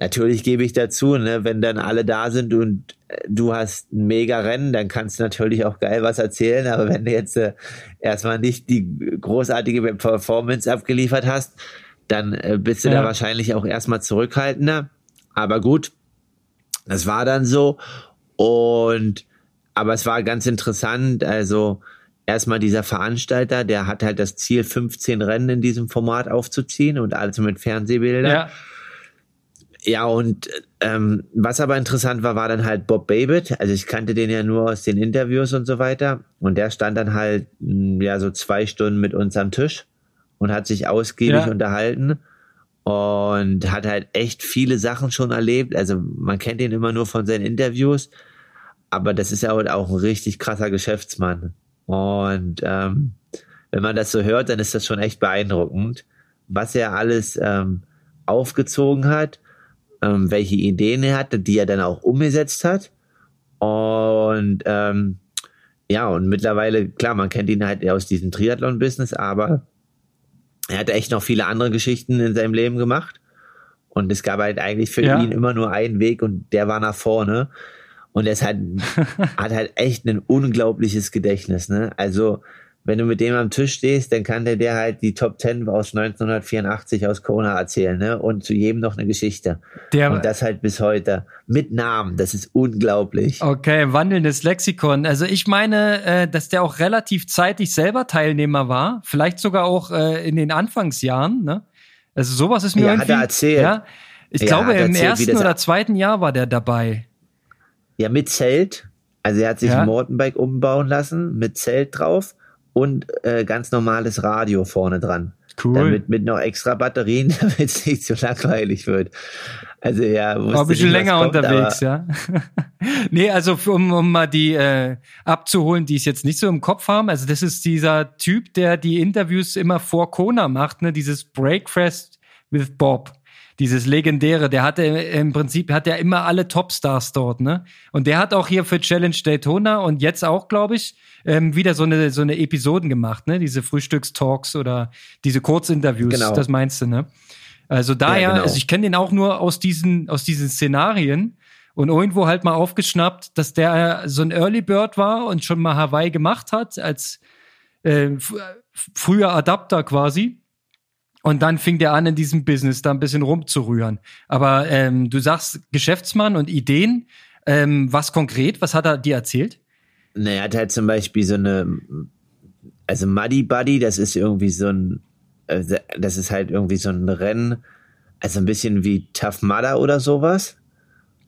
Natürlich gebe ich dazu, ne, wenn dann alle da sind und äh, du hast ein mega Rennen, dann kannst du natürlich auch geil was erzählen, aber wenn du jetzt äh, erstmal nicht die großartige Performance abgeliefert hast, dann äh, bist du ja. da wahrscheinlich auch erstmal zurückhaltender. Aber gut, das war dann so und aber es war ganz interessant, also erstmal dieser Veranstalter, der hat halt das Ziel, 15 Rennen in diesem Format aufzuziehen und alles mit Fernsehbildern. Ja. Ja, und ähm, was aber interessant war, war dann halt Bob Babbitt. Also ich kannte den ja nur aus den Interviews und so weiter. Und der stand dann halt hm, ja so zwei Stunden mit uns am Tisch und hat sich ausgiebig ja. unterhalten und hat halt echt viele Sachen schon erlebt. Also man kennt ihn immer nur von seinen Interviews, aber das ist ja auch ein richtig krasser Geschäftsmann. Und ähm, wenn man das so hört, dann ist das schon echt beeindruckend, was er alles ähm, aufgezogen hat ähm, welche Ideen er hatte, die er dann auch umgesetzt hat. Und ähm, ja, und mittlerweile, klar, man kennt ihn halt aus diesem Triathlon-Business, aber er hatte echt noch viele andere Geschichten in seinem Leben gemacht. Und es gab halt eigentlich für ja. ihn immer nur einen Weg und der war nach vorne. Und er ist halt, <laughs> hat halt echt ein unglaubliches Gedächtnis, ne? Also, wenn du mit dem am Tisch stehst, dann kann der dir halt die Top Ten aus 1984 aus Kona erzählen, ne? Und zu jedem noch eine Geschichte. Der, und das halt bis heute. Mit Namen. Das ist unglaublich. Okay, wandelndes Lexikon. Also ich meine, äh, dass der auch relativ zeitig selber Teilnehmer war. Vielleicht sogar auch äh, in den Anfangsjahren, ne? Also sowas ist mir ja, irgendwie. Hat er erzählt. Ja, ich ja, glaube, im erzählt, ersten oder zweiten Jahr war der dabei. Ja, mit Zelt. Also er hat sich ja. ein Mountainbike umbauen lassen, mit Zelt drauf und äh, ganz normales Radio vorne dran. Cool. Damit mit noch extra Batterien, <laughs> damit es nicht so langweilig wird. Also ja, war ein bisschen länger kommt, unterwegs, ja. <laughs> nee, also um, um mal die äh, abzuholen, die es jetzt nicht so im Kopf haben. Also das ist dieser Typ, der die Interviews immer vor Kona macht, ne? Dieses Breakfast with Bob dieses legendäre, der hatte im Prinzip, hat ja immer alle Topstars dort, ne? Und der hat auch hier für Challenge Daytona und jetzt auch, glaube ich, ähm, wieder so eine, so eine Episoden gemacht, ne? Diese Frühstückstalks oder diese Kurzinterviews, genau. das meinst du, ne? Also daher, ja, genau. also ich kenne den auch nur aus diesen, aus diesen Szenarien. und irgendwo halt mal aufgeschnappt, dass der so ein Early Bird war und schon mal Hawaii gemacht hat als äh, früher Adapter quasi. Und dann fing der an, in diesem Business da ein bisschen rumzurühren. Aber ähm, du sagst Geschäftsmann und Ideen. Ähm, was konkret? Was hat er dir erzählt? Naja, er hat halt zum Beispiel so eine, also Muddy Buddy, das ist irgendwie so ein, äh, das ist halt irgendwie so ein Rennen, also ein bisschen wie Tough Mudder oder sowas.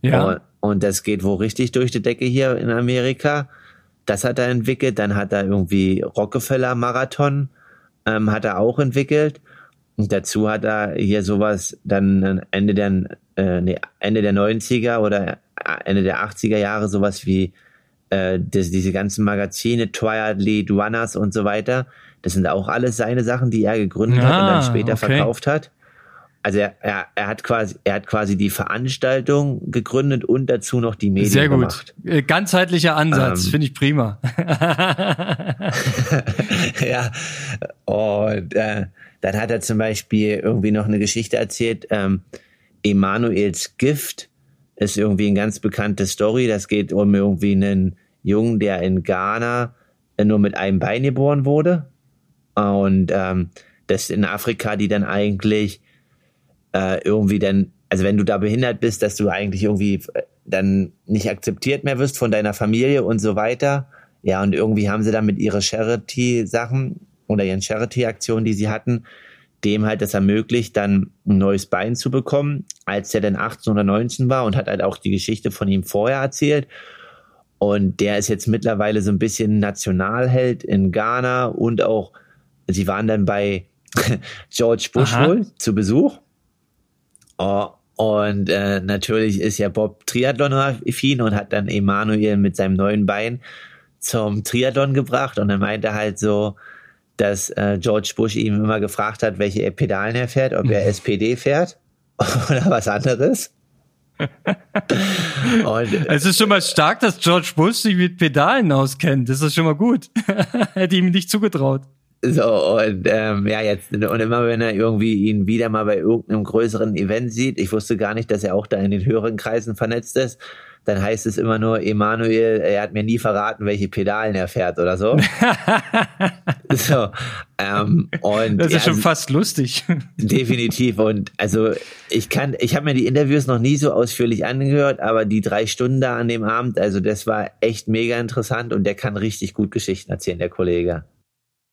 Ja. Und, und das geht wohl richtig durch die Decke hier in Amerika. Das hat er entwickelt. Dann hat er irgendwie Rockefeller Marathon, ähm, hat er auch entwickelt. Und dazu hat er hier sowas dann Ende der, äh, nee, Ende der 90er oder Ende der 80er Jahre sowas wie äh, das, diese ganzen Magazine, Triathlete, Runners und so weiter. Das sind auch alles seine Sachen, die er gegründet ah, hat und dann ah, später okay. verkauft hat. Also er, er, er hat quasi er hat quasi die Veranstaltung gegründet und dazu noch die Medien Sehr gut. gemacht. Äh, ganzheitlicher Ansatz, ähm, finde ich prima. <laughs> <laughs> ja. Und äh, dann hat er zum Beispiel irgendwie noch eine Geschichte erzählt. Ähm, Emanuels Gift ist irgendwie eine ganz bekannte Story. Das geht um irgendwie einen Jungen, der in Ghana äh, nur mit einem Bein geboren wurde. Und ähm, das in Afrika, die dann eigentlich äh, irgendwie dann, also wenn du da behindert bist, dass du eigentlich irgendwie äh, dann nicht akzeptiert mehr wirst von deiner Familie und so weiter. Ja, und irgendwie haben sie dann mit ihren Charity-Sachen oder ihren Charity-Aktionen, die sie hatten, dem halt das ermöglicht, dann ein neues Bein zu bekommen, als der dann 18 oder 19 war und hat halt auch die Geschichte von ihm vorher erzählt. Und der ist jetzt mittlerweile so ein bisschen Nationalheld in Ghana und auch, sie waren dann bei <laughs> George Bush Aha. wohl zu Besuch. Oh, und äh, natürlich ist ja Bob Triathlon-affin und hat dann Emanuel mit seinem neuen Bein zum Triathlon gebracht. Und dann meinte er halt so, dass äh, George Bush ihm immer gefragt hat, welche Pedalen er fährt, ob er SPD fährt <laughs> oder was anderes. <laughs> und, es ist schon mal stark, dass George Bush sich mit Pedalen auskennt. Das ist schon mal gut. <laughs> Hätte ihm nicht zugetraut. So, und ähm, ja, jetzt, und immer wenn er irgendwie ihn wieder mal bei irgendeinem größeren Event sieht, ich wusste gar nicht, dass er auch da in den höheren Kreisen vernetzt ist, dann heißt es immer nur, Emanuel, er hat mir nie verraten, welche Pedalen er fährt oder so. <laughs> so ähm, und das ist ja, schon fast lustig. Definitiv. Und also ich kann, ich habe mir die Interviews noch nie so ausführlich angehört, aber die drei Stunden da an dem Abend, also das war echt mega interessant und der kann richtig gut Geschichten erzählen, der Kollege.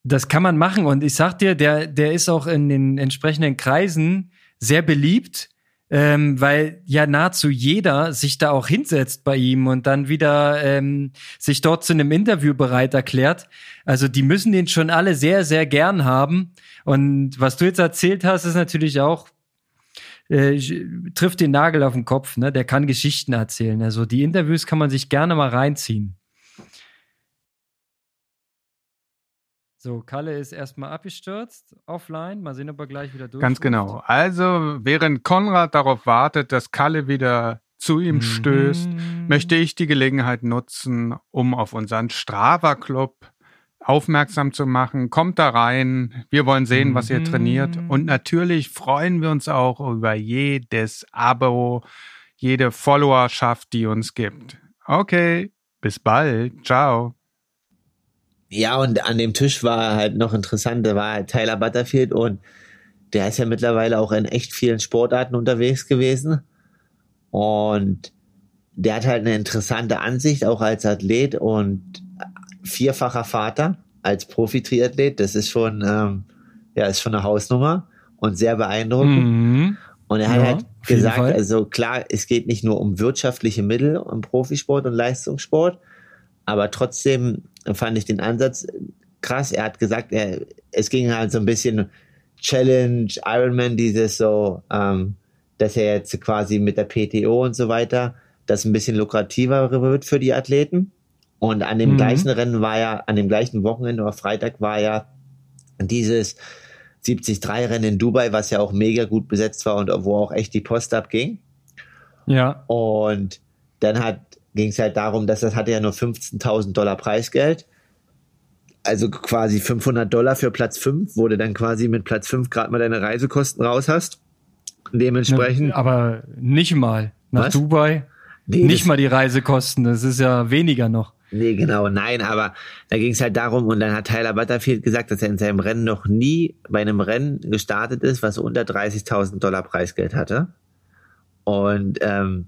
Das kann man machen und ich sag dir, der, der ist auch in den entsprechenden Kreisen sehr beliebt ähm, weil ja nahezu jeder sich da auch hinsetzt bei ihm und dann wieder ähm, sich dort zu einem Interview bereit erklärt. Also die müssen den schon alle sehr, sehr gern haben. Und was du jetzt erzählt hast, ist natürlich auch äh, trifft den Nagel auf den Kopf. Ne? Der kann Geschichten erzählen. Also die Interviews kann man sich gerne mal reinziehen. So, Kalle ist erstmal abgestürzt, offline. Mal sehen, ob er gleich wieder durch Ganz genau. Also, während Konrad darauf wartet, dass Kalle wieder zu ihm mhm. stößt, möchte ich die Gelegenheit nutzen, um auf unseren Strava Club aufmerksam zu machen. Kommt da rein. Wir wollen sehen, was ihr trainiert. Und mhm. natürlich freuen wir uns auch über jedes Abo, jede Followerschaft, die uns gibt. Okay, bis bald. Ciao. Ja, und an dem Tisch war halt noch interessant, da war halt Tyler Butterfield und der ist ja mittlerweile auch in echt vielen Sportarten unterwegs gewesen. Und der hat halt eine interessante Ansicht, auch als Athlet und vierfacher Vater als Profi-Triathlet. Das ist schon, ähm, ja, ist schon eine Hausnummer und sehr beeindruckend. Mhm. Und er hat ja, halt gesagt, also klar, es geht nicht nur um wirtschaftliche Mittel im Profisport und Leistungssport, aber trotzdem fand ich den Ansatz krass. Er hat gesagt, er, es ging halt so ein bisschen Challenge, Ironman, dieses so, ähm, dass er jetzt quasi mit der PTO und so weiter, das ein bisschen lukrativer wird für die Athleten. Und an dem mhm. gleichen Rennen war ja, an dem gleichen Wochenende oder Freitag war ja dieses 73-Rennen in Dubai, was ja auch mega gut besetzt war und wo auch echt die Post abging. Ja. Und dann hat ging es halt darum, dass das hatte ja nur 15.000 Dollar Preisgeld. Also quasi 500 Dollar für Platz 5, wo du dann quasi mit Platz 5 gerade mal deine Reisekosten raus hast. Dementsprechend. Aber nicht mal. Nach Was? Dubai. Nee, Nicht mal die Reisekosten, das ist ja weniger noch. Nee, genau, nein, aber da ging es halt darum, und dann hat Tyler Butterfield gesagt, dass er in seinem Rennen noch nie bei einem Rennen gestartet ist, was unter 30.000 Dollar Preisgeld hatte. Und ähm,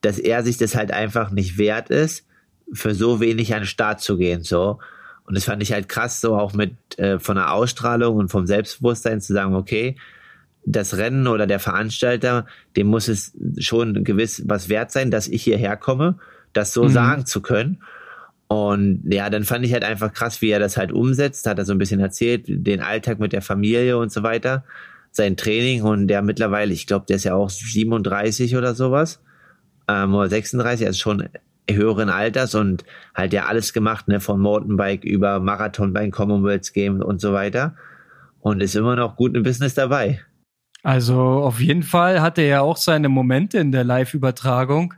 dass er sich das halt einfach nicht wert ist, für so wenig an den Start zu gehen. so Und das fand ich halt krass, so auch mit äh, von der Ausstrahlung und vom Selbstbewusstsein zu sagen, okay, das Rennen oder der Veranstalter, dem muss es schon gewiss was wert sein, dass ich hierher komme, das so mhm. sagen zu können. Und ja, dann fand ich halt einfach krass, wie er das halt umsetzt, hat er so ein bisschen erzählt, den Alltag mit der Familie und so weiter, sein Training und der mittlerweile, ich glaube, der ist ja auch 37 oder sowas, ähm, oder 36, also schon höheren Alters und halt ja alles gemacht, ne, von Mountainbike über Marathon beim Commonwealth Game und so weiter und ist immer noch gut im Business dabei. Also auf jeden Fall hat er auch seine Momente in der Live-Übertragung.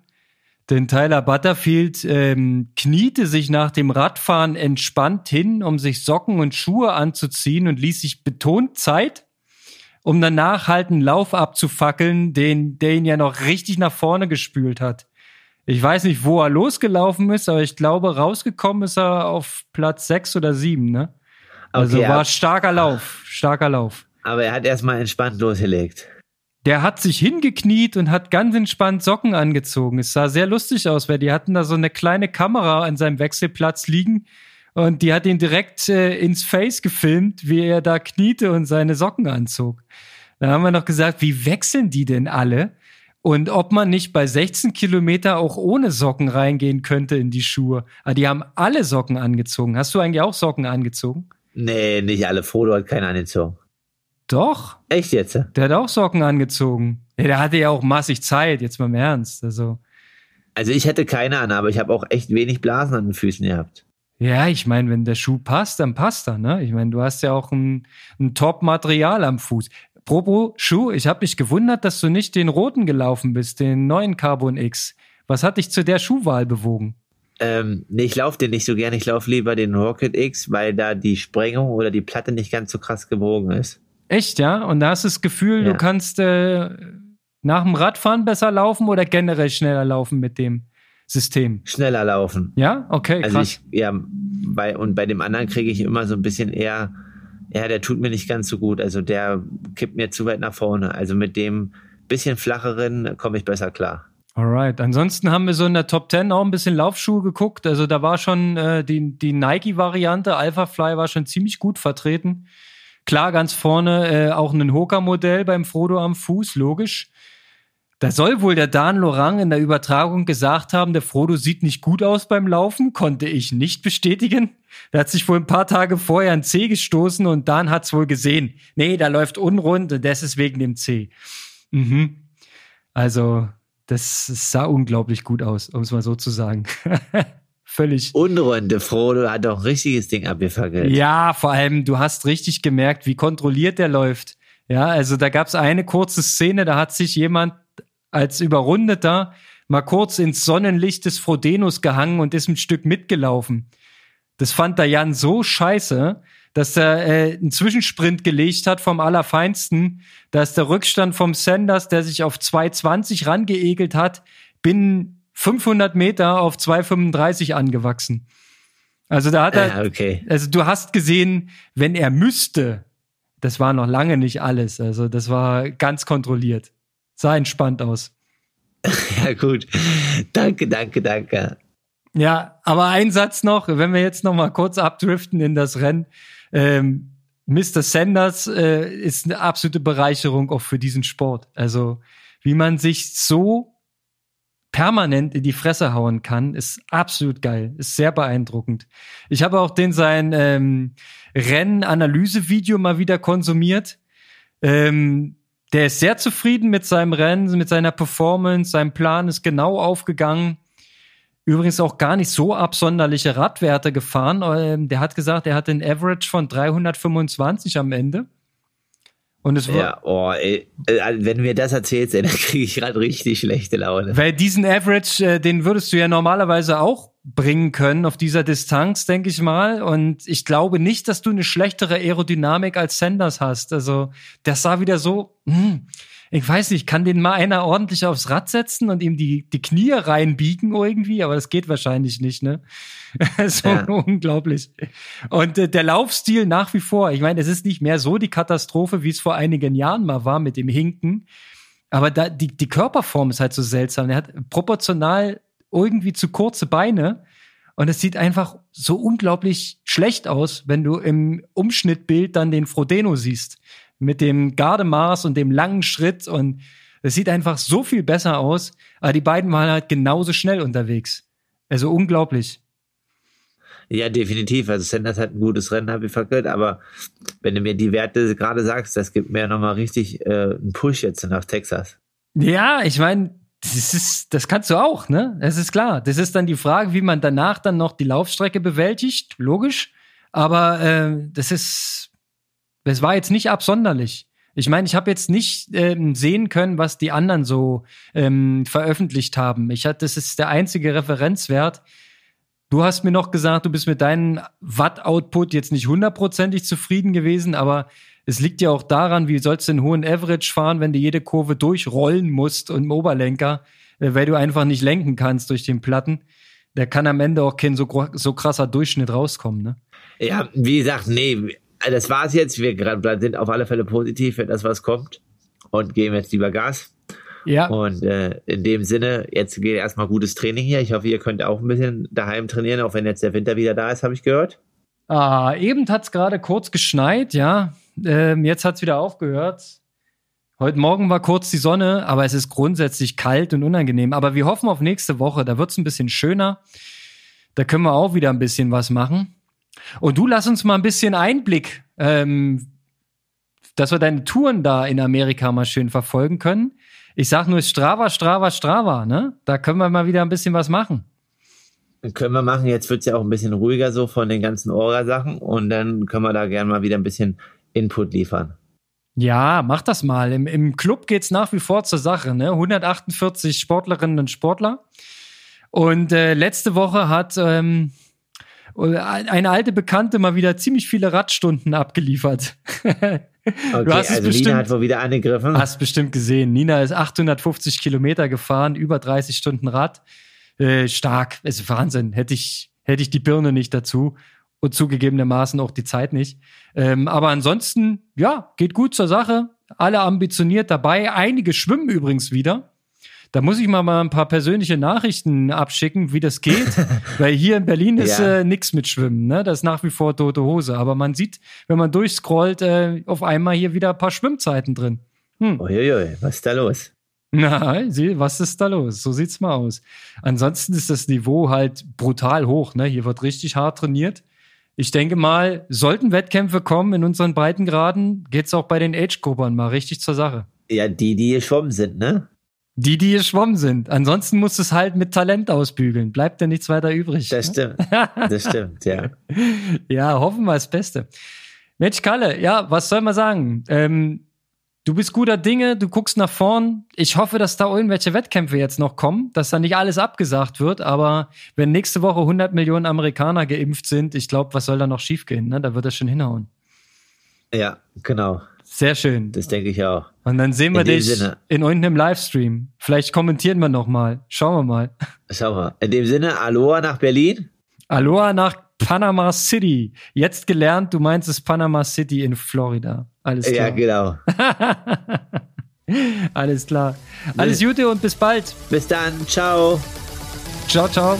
Denn Tyler Butterfield ähm, kniete sich nach dem Radfahren entspannt hin, um sich Socken und Schuhe anzuziehen und ließ sich betont Zeit, um danach halt einen Lauf abzufackeln, den, der ihn ja noch richtig nach vorne gespült hat. Ich weiß nicht, wo er losgelaufen ist, aber ich glaube, rausgekommen ist er auf Platz sechs oder sieben, ne? Also okay, war starker Lauf, starker Lauf. Aber er hat erstmal entspannt losgelegt. Der hat sich hingekniet und hat ganz entspannt Socken angezogen. Es sah sehr lustig aus, weil die hatten da so eine kleine Kamera an seinem Wechselplatz liegen und die hat ihn direkt äh, ins Face gefilmt, wie er da kniete und seine Socken anzog. Da haben wir noch gesagt, wie wechseln die denn alle? Und ob man nicht bei 16 Kilometer auch ohne Socken reingehen könnte in die Schuhe. Aber ah, die haben alle Socken angezogen. Hast du eigentlich auch Socken angezogen? Nee, nicht alle. Frodo hat keine angezogen. Doch. Echt jetzt? Der hat auch Socken angezogen. Ja, der hatte ja auch massig Zeit, jetzt mal im Ernst. Also, also ich hätte keine an, aber ich habe auch echt wenig Blasen an den Füßen gehabt. Ja, ich meine, wenn der Schuh passt, dann passt er. Ne? Ich meine, du hast ja auch ein, ein Top-Material am Fuß. Propo Schuh, ich habe mich gewundert, dass du nicht den roten gelaufen bist, den neuen Carbon X. Was hat dich zu der Schuhwahl bewogen? Ähm, nee, ich laufe den nicht so gern. Ich laufe lieber den Rocket X, weil da die Sprengung oder die Platte nicht ganz so krass gewogen ist. Echt, ja? Und da hast du das Gefühl, ja. du kannst äh, nach dem Radfahren besser laufen oder generell schneller laufen mit dem System? Schneller laufen. Ja? Okay, krass. Also ich, ja, bei, und bei dem anderen kriege ich immer so ein bisschen eher, ja, der tut mir nicht ganz so gut. Also der kippt mir zu weit nach vorne. Also mit dem bisschen flacheren komme ich besser klar. Alright. Ansonsten haben wir so in der Top 10 auch ein bisschen Laufschuhe geguckt. Also da war schon äh, die, die Nike-Variante, Alpha Fly war schon ziemlich gut vertreten. Klar, ganz vorne äh, auch ein Hoka-Modell beim Frodo am Fuß, logisch. Da soll wohl der Dan Lorang in der Übertragung gesagt haben, der Frodo sieht nicht gut aus beim Laufen, konnte ich nicht bestätigen. Der hat sich wohl ein paar Tage vorher ein C gestoßen und Dan hat's wohl gesehen. Nee, da läuft unrund und das ist wegen dem C. Mhm. Also, das sah unglaublich gut aus, um es mal so zu sagen. <laughs> völlig. Unrunde, Frodo hat doch ein richtiges Ding abgefackelt. Ja, vor allem, du hast richtig gemerkt, wie kontrolliert der läuft. Ja, also da gab es eine kurze Szene, da hat sich jemand als Überrundeter mal kurz ins Sonnenlicht des Frodenus gehangen und ist ein Stück mitgelaufen. Das fand der Jan so scheiße, dass er äh, einen Zwischensprint gelegt hat vom Allerfeinsten. Da ist der Rückstand vom Sanders, der sich auf 2,20 rangeegelt hat, binnen 500 Meter auf 2,35 angewachsen. Also da hat er, ah, okay. also du hast gesehen, wenn er müsste, das war noch lange nicht alles. Also das war ganz kontrolliert. Sah entspannt aus. <laughs> Ja gut, danke, danke, danke. Ja, aber ein Satz noch, wenn wir jetzt noch mal kurz abdriften in das Rennen. Ähm, Mr. Sanders äh, ist eine absolute Bereicherung auch für diesen Sport. Also wie man sich so permanent in die Fresse hauen kann, ist absolut geil, ist sehr beeindruckend. Ich habe auch den sein ähm, Rennen-Analyse-Video mal wieder konsumiert. Ähm, der ist sehr zufrieden mit seinem Rennen, mit seiner Performance, sein Plan ist genau aufgegangen. Übrigens auch gar nicht so absonderliche Radwerte gefahren. Ähm, der hat gesagt, er hat den Average von 325 am Ende. Und es war, ja, oh, ey, äh, wenn du mir das erzählst, ey, dann <laughs> kriege ich gerade richtig schlechte Laune. Weil diesen Average, äh, den würdest du ja normalerweise auch bringen können auf dieser Distanz, denke ich mal. Und ich glaube nicht, dass du eine schlechtere Aerodynamik als Sanders hast. Also, das sah wieder so, hm, ich weiß nicht, kann den mal einer ordentlich aufs Rad setzen und ihm die, die Knie reinbiegen irgendwie, aber das geht wahrscheinlich nicht, ne? <laughs> so ja. unglaublich. Und äh, der Laufstil nach wie vor, ich meine, es ist nicht mehr so die Katastrophe, wie es vor einigen Jahren mal war mit dem Hinken, aber da, die, die Körperform ist halt so seltsam. Er hat proportional irgendwie zu kurze Beine und es sieht einfach so unglaublich schlecht aus, wenn du im Umschnittbild dann den Frodeno siehst. Mit dem Gardemaß und dem langen Schritt und es sieht einfach so viel besser aus. Aber die beiden waren halt genauso schnell unterwegs. Also unglaublich. Ja, definitiv. Also Sanders hat ein gutes Rennen abgefackelt, aber wenn du mir die Werte gerade sagst, das gibt mir nochmal richtig äh, einen Push jetzt nach Texas. Ja, ich meine, das ist, das kannst du auch, ne? Das ist klar. Das ist dann die Frage, wie man danach dann noch die Laufstrecke bewältigt, logisch. Aber äh, das ist, das war jetzt nicht absonderlich. Ich meine, ich habe jetzt nicht ähm, sehen können, was die anderen so ähm, veröffentlicht haben. Ich hatte, das ist der einzige Referenzwert. Du hast mir noch gesagt, du bist mit deinem Watt-Output jetzt nicht hundertprozentig zufrieden gewesen, aber es liegt ja auch daran, wie sollst du einen hohen Average fahren, wenn du jede Kurve durchrollen musst und im Oberlenker, äh, weil du einfach nicht lenken kannst durch den Platten. Da kann am Ende auch kein so, so krasser Durchschnitt rauskommen, ne? Ja, wie gesagt, nee, das war's jetzt. Wir sind auf alle Fälle positiv für das, was kommt und geben jetzt lieber Gas. Ja. Und äh, in dem Sinne, jetzt geht erstmal gutes Training hier. Ich hoffe, ihr könnt auch ein bisschen daheim trainieren, auch wenn jetzt der Winter wieder da ist, habe ich gehört. Ah, eben hat's gerade kurz geschneit, ja. Ähm, jetzt hat's wieder aufgehört. Heute Morgen war kurz die Sonne, aber es ist grundsätzlich kalt und unangenehm. Aber wir hoffen auf nächste Woche. Da wird's ein bisschen schöner. Da können wir auch wieder ein bisschen was machen. Und du lass uns mal ein bisschen Einblick, ähm, dass wir deine Touren da in Amerika mal schön verfolgen können. Ich sag nur Strava, Strava, Strava, ne? Da können wir mal wieder ein bisschen was machen. Können wir machen. Jetzt wird's ja auch ein bisschen ruhiger so von den ganzen Orga-Sachen und dann können wir da gerne mal wieder ein bisschen Input liefern. Ja, mach das mal. Im, im Club geht's nach wie vor zur Sache. Ne? 148 Sportlerinnen und Sportler. Und äh, letzte Woche hat ähm, eine alte Bekannte mal wieder ziemlich viele Radstunden abgeliefert. <laughs> Okay, du hast also bestimmt, Nina hat wohl wieder angegriffen. Hast bestimmt gesehen. Nina ist 850 Kilometer gefahren, über 30 Stunden Rad. Äh, stark, ist Wahnsinn. Hätte ich, hätte ich die Birne nicht dazu und zugegebenermaßen auch die Zeit nicht. Ähm, aber ansonsten, ja, geht gut zur Sache. Alle ambitioniert dabei. Einige schwimmen übrigens wieder. Da muss ich mal, mal ein paar persönliche Nachrichten abschicken, wie das geht. <laughs> Weil hier in Berlin ist ja. äh, nichts mit Schwimmen. Ne? Das ist nach wie vor tote Hose. Aber man sieht, wenn man durchscrollt, äh, auf einmal hier wieder ein paar Schwimmzeiten drin. Hm. Uiuiui, was ist da los? Na, sieh, was ist da los? So sieht's mal aus. Ansonsten ist das Niveau halt brutal hoch. Ne? Hier wird richtig hart trainiert ich denke mal, sollten Wettkämpfe kommen in unseren Breitengraden, geht's auch bei den Age-Gruppern mal richtig zur Sache. Ja, die, die geschwommen sind, ne? Die, die geschwommen sind. Ansonsten musst du es halt mit Talent ausbügeln. Bleibt ja nichts weiter übrig. Das ne? stimmt. <laughs> Das stimmt, ja. ja, hoffen wir das Beste. Mensch, Kalle, ja, was soll man sagen? Ähm, Du bist guter Dinge, du guckst nach vorn. Ich hoffe, dass da irgendwelche Wettkämpfe jetzt noch kommen, dass da nicht alles abgesagt wird. Aber wenn nächste Woche 100 Millionen Amerikaner geimpft sind, ich glaube, was soll da noch schiefgehen? Ne? Da wird das schon hinhauen. Ja, genau. Sehr schön. Das denke ich auch. Und dann sehen wir in dich Sinne. in irgendeinem Livestream. Vielleicht kommentieren wir noch mal. Schauen wir mal. Schauen wir. In dem Sinne, Aloha nach Berlin. Aloha nach Panama City. Jetzt gelernt, du meinst es Panama City in Florida. Alles klar. Ja, genau. <laughs> Alles klar. Alles Gute und bis bald. Bis dann. Ciao. Ciao, ciao.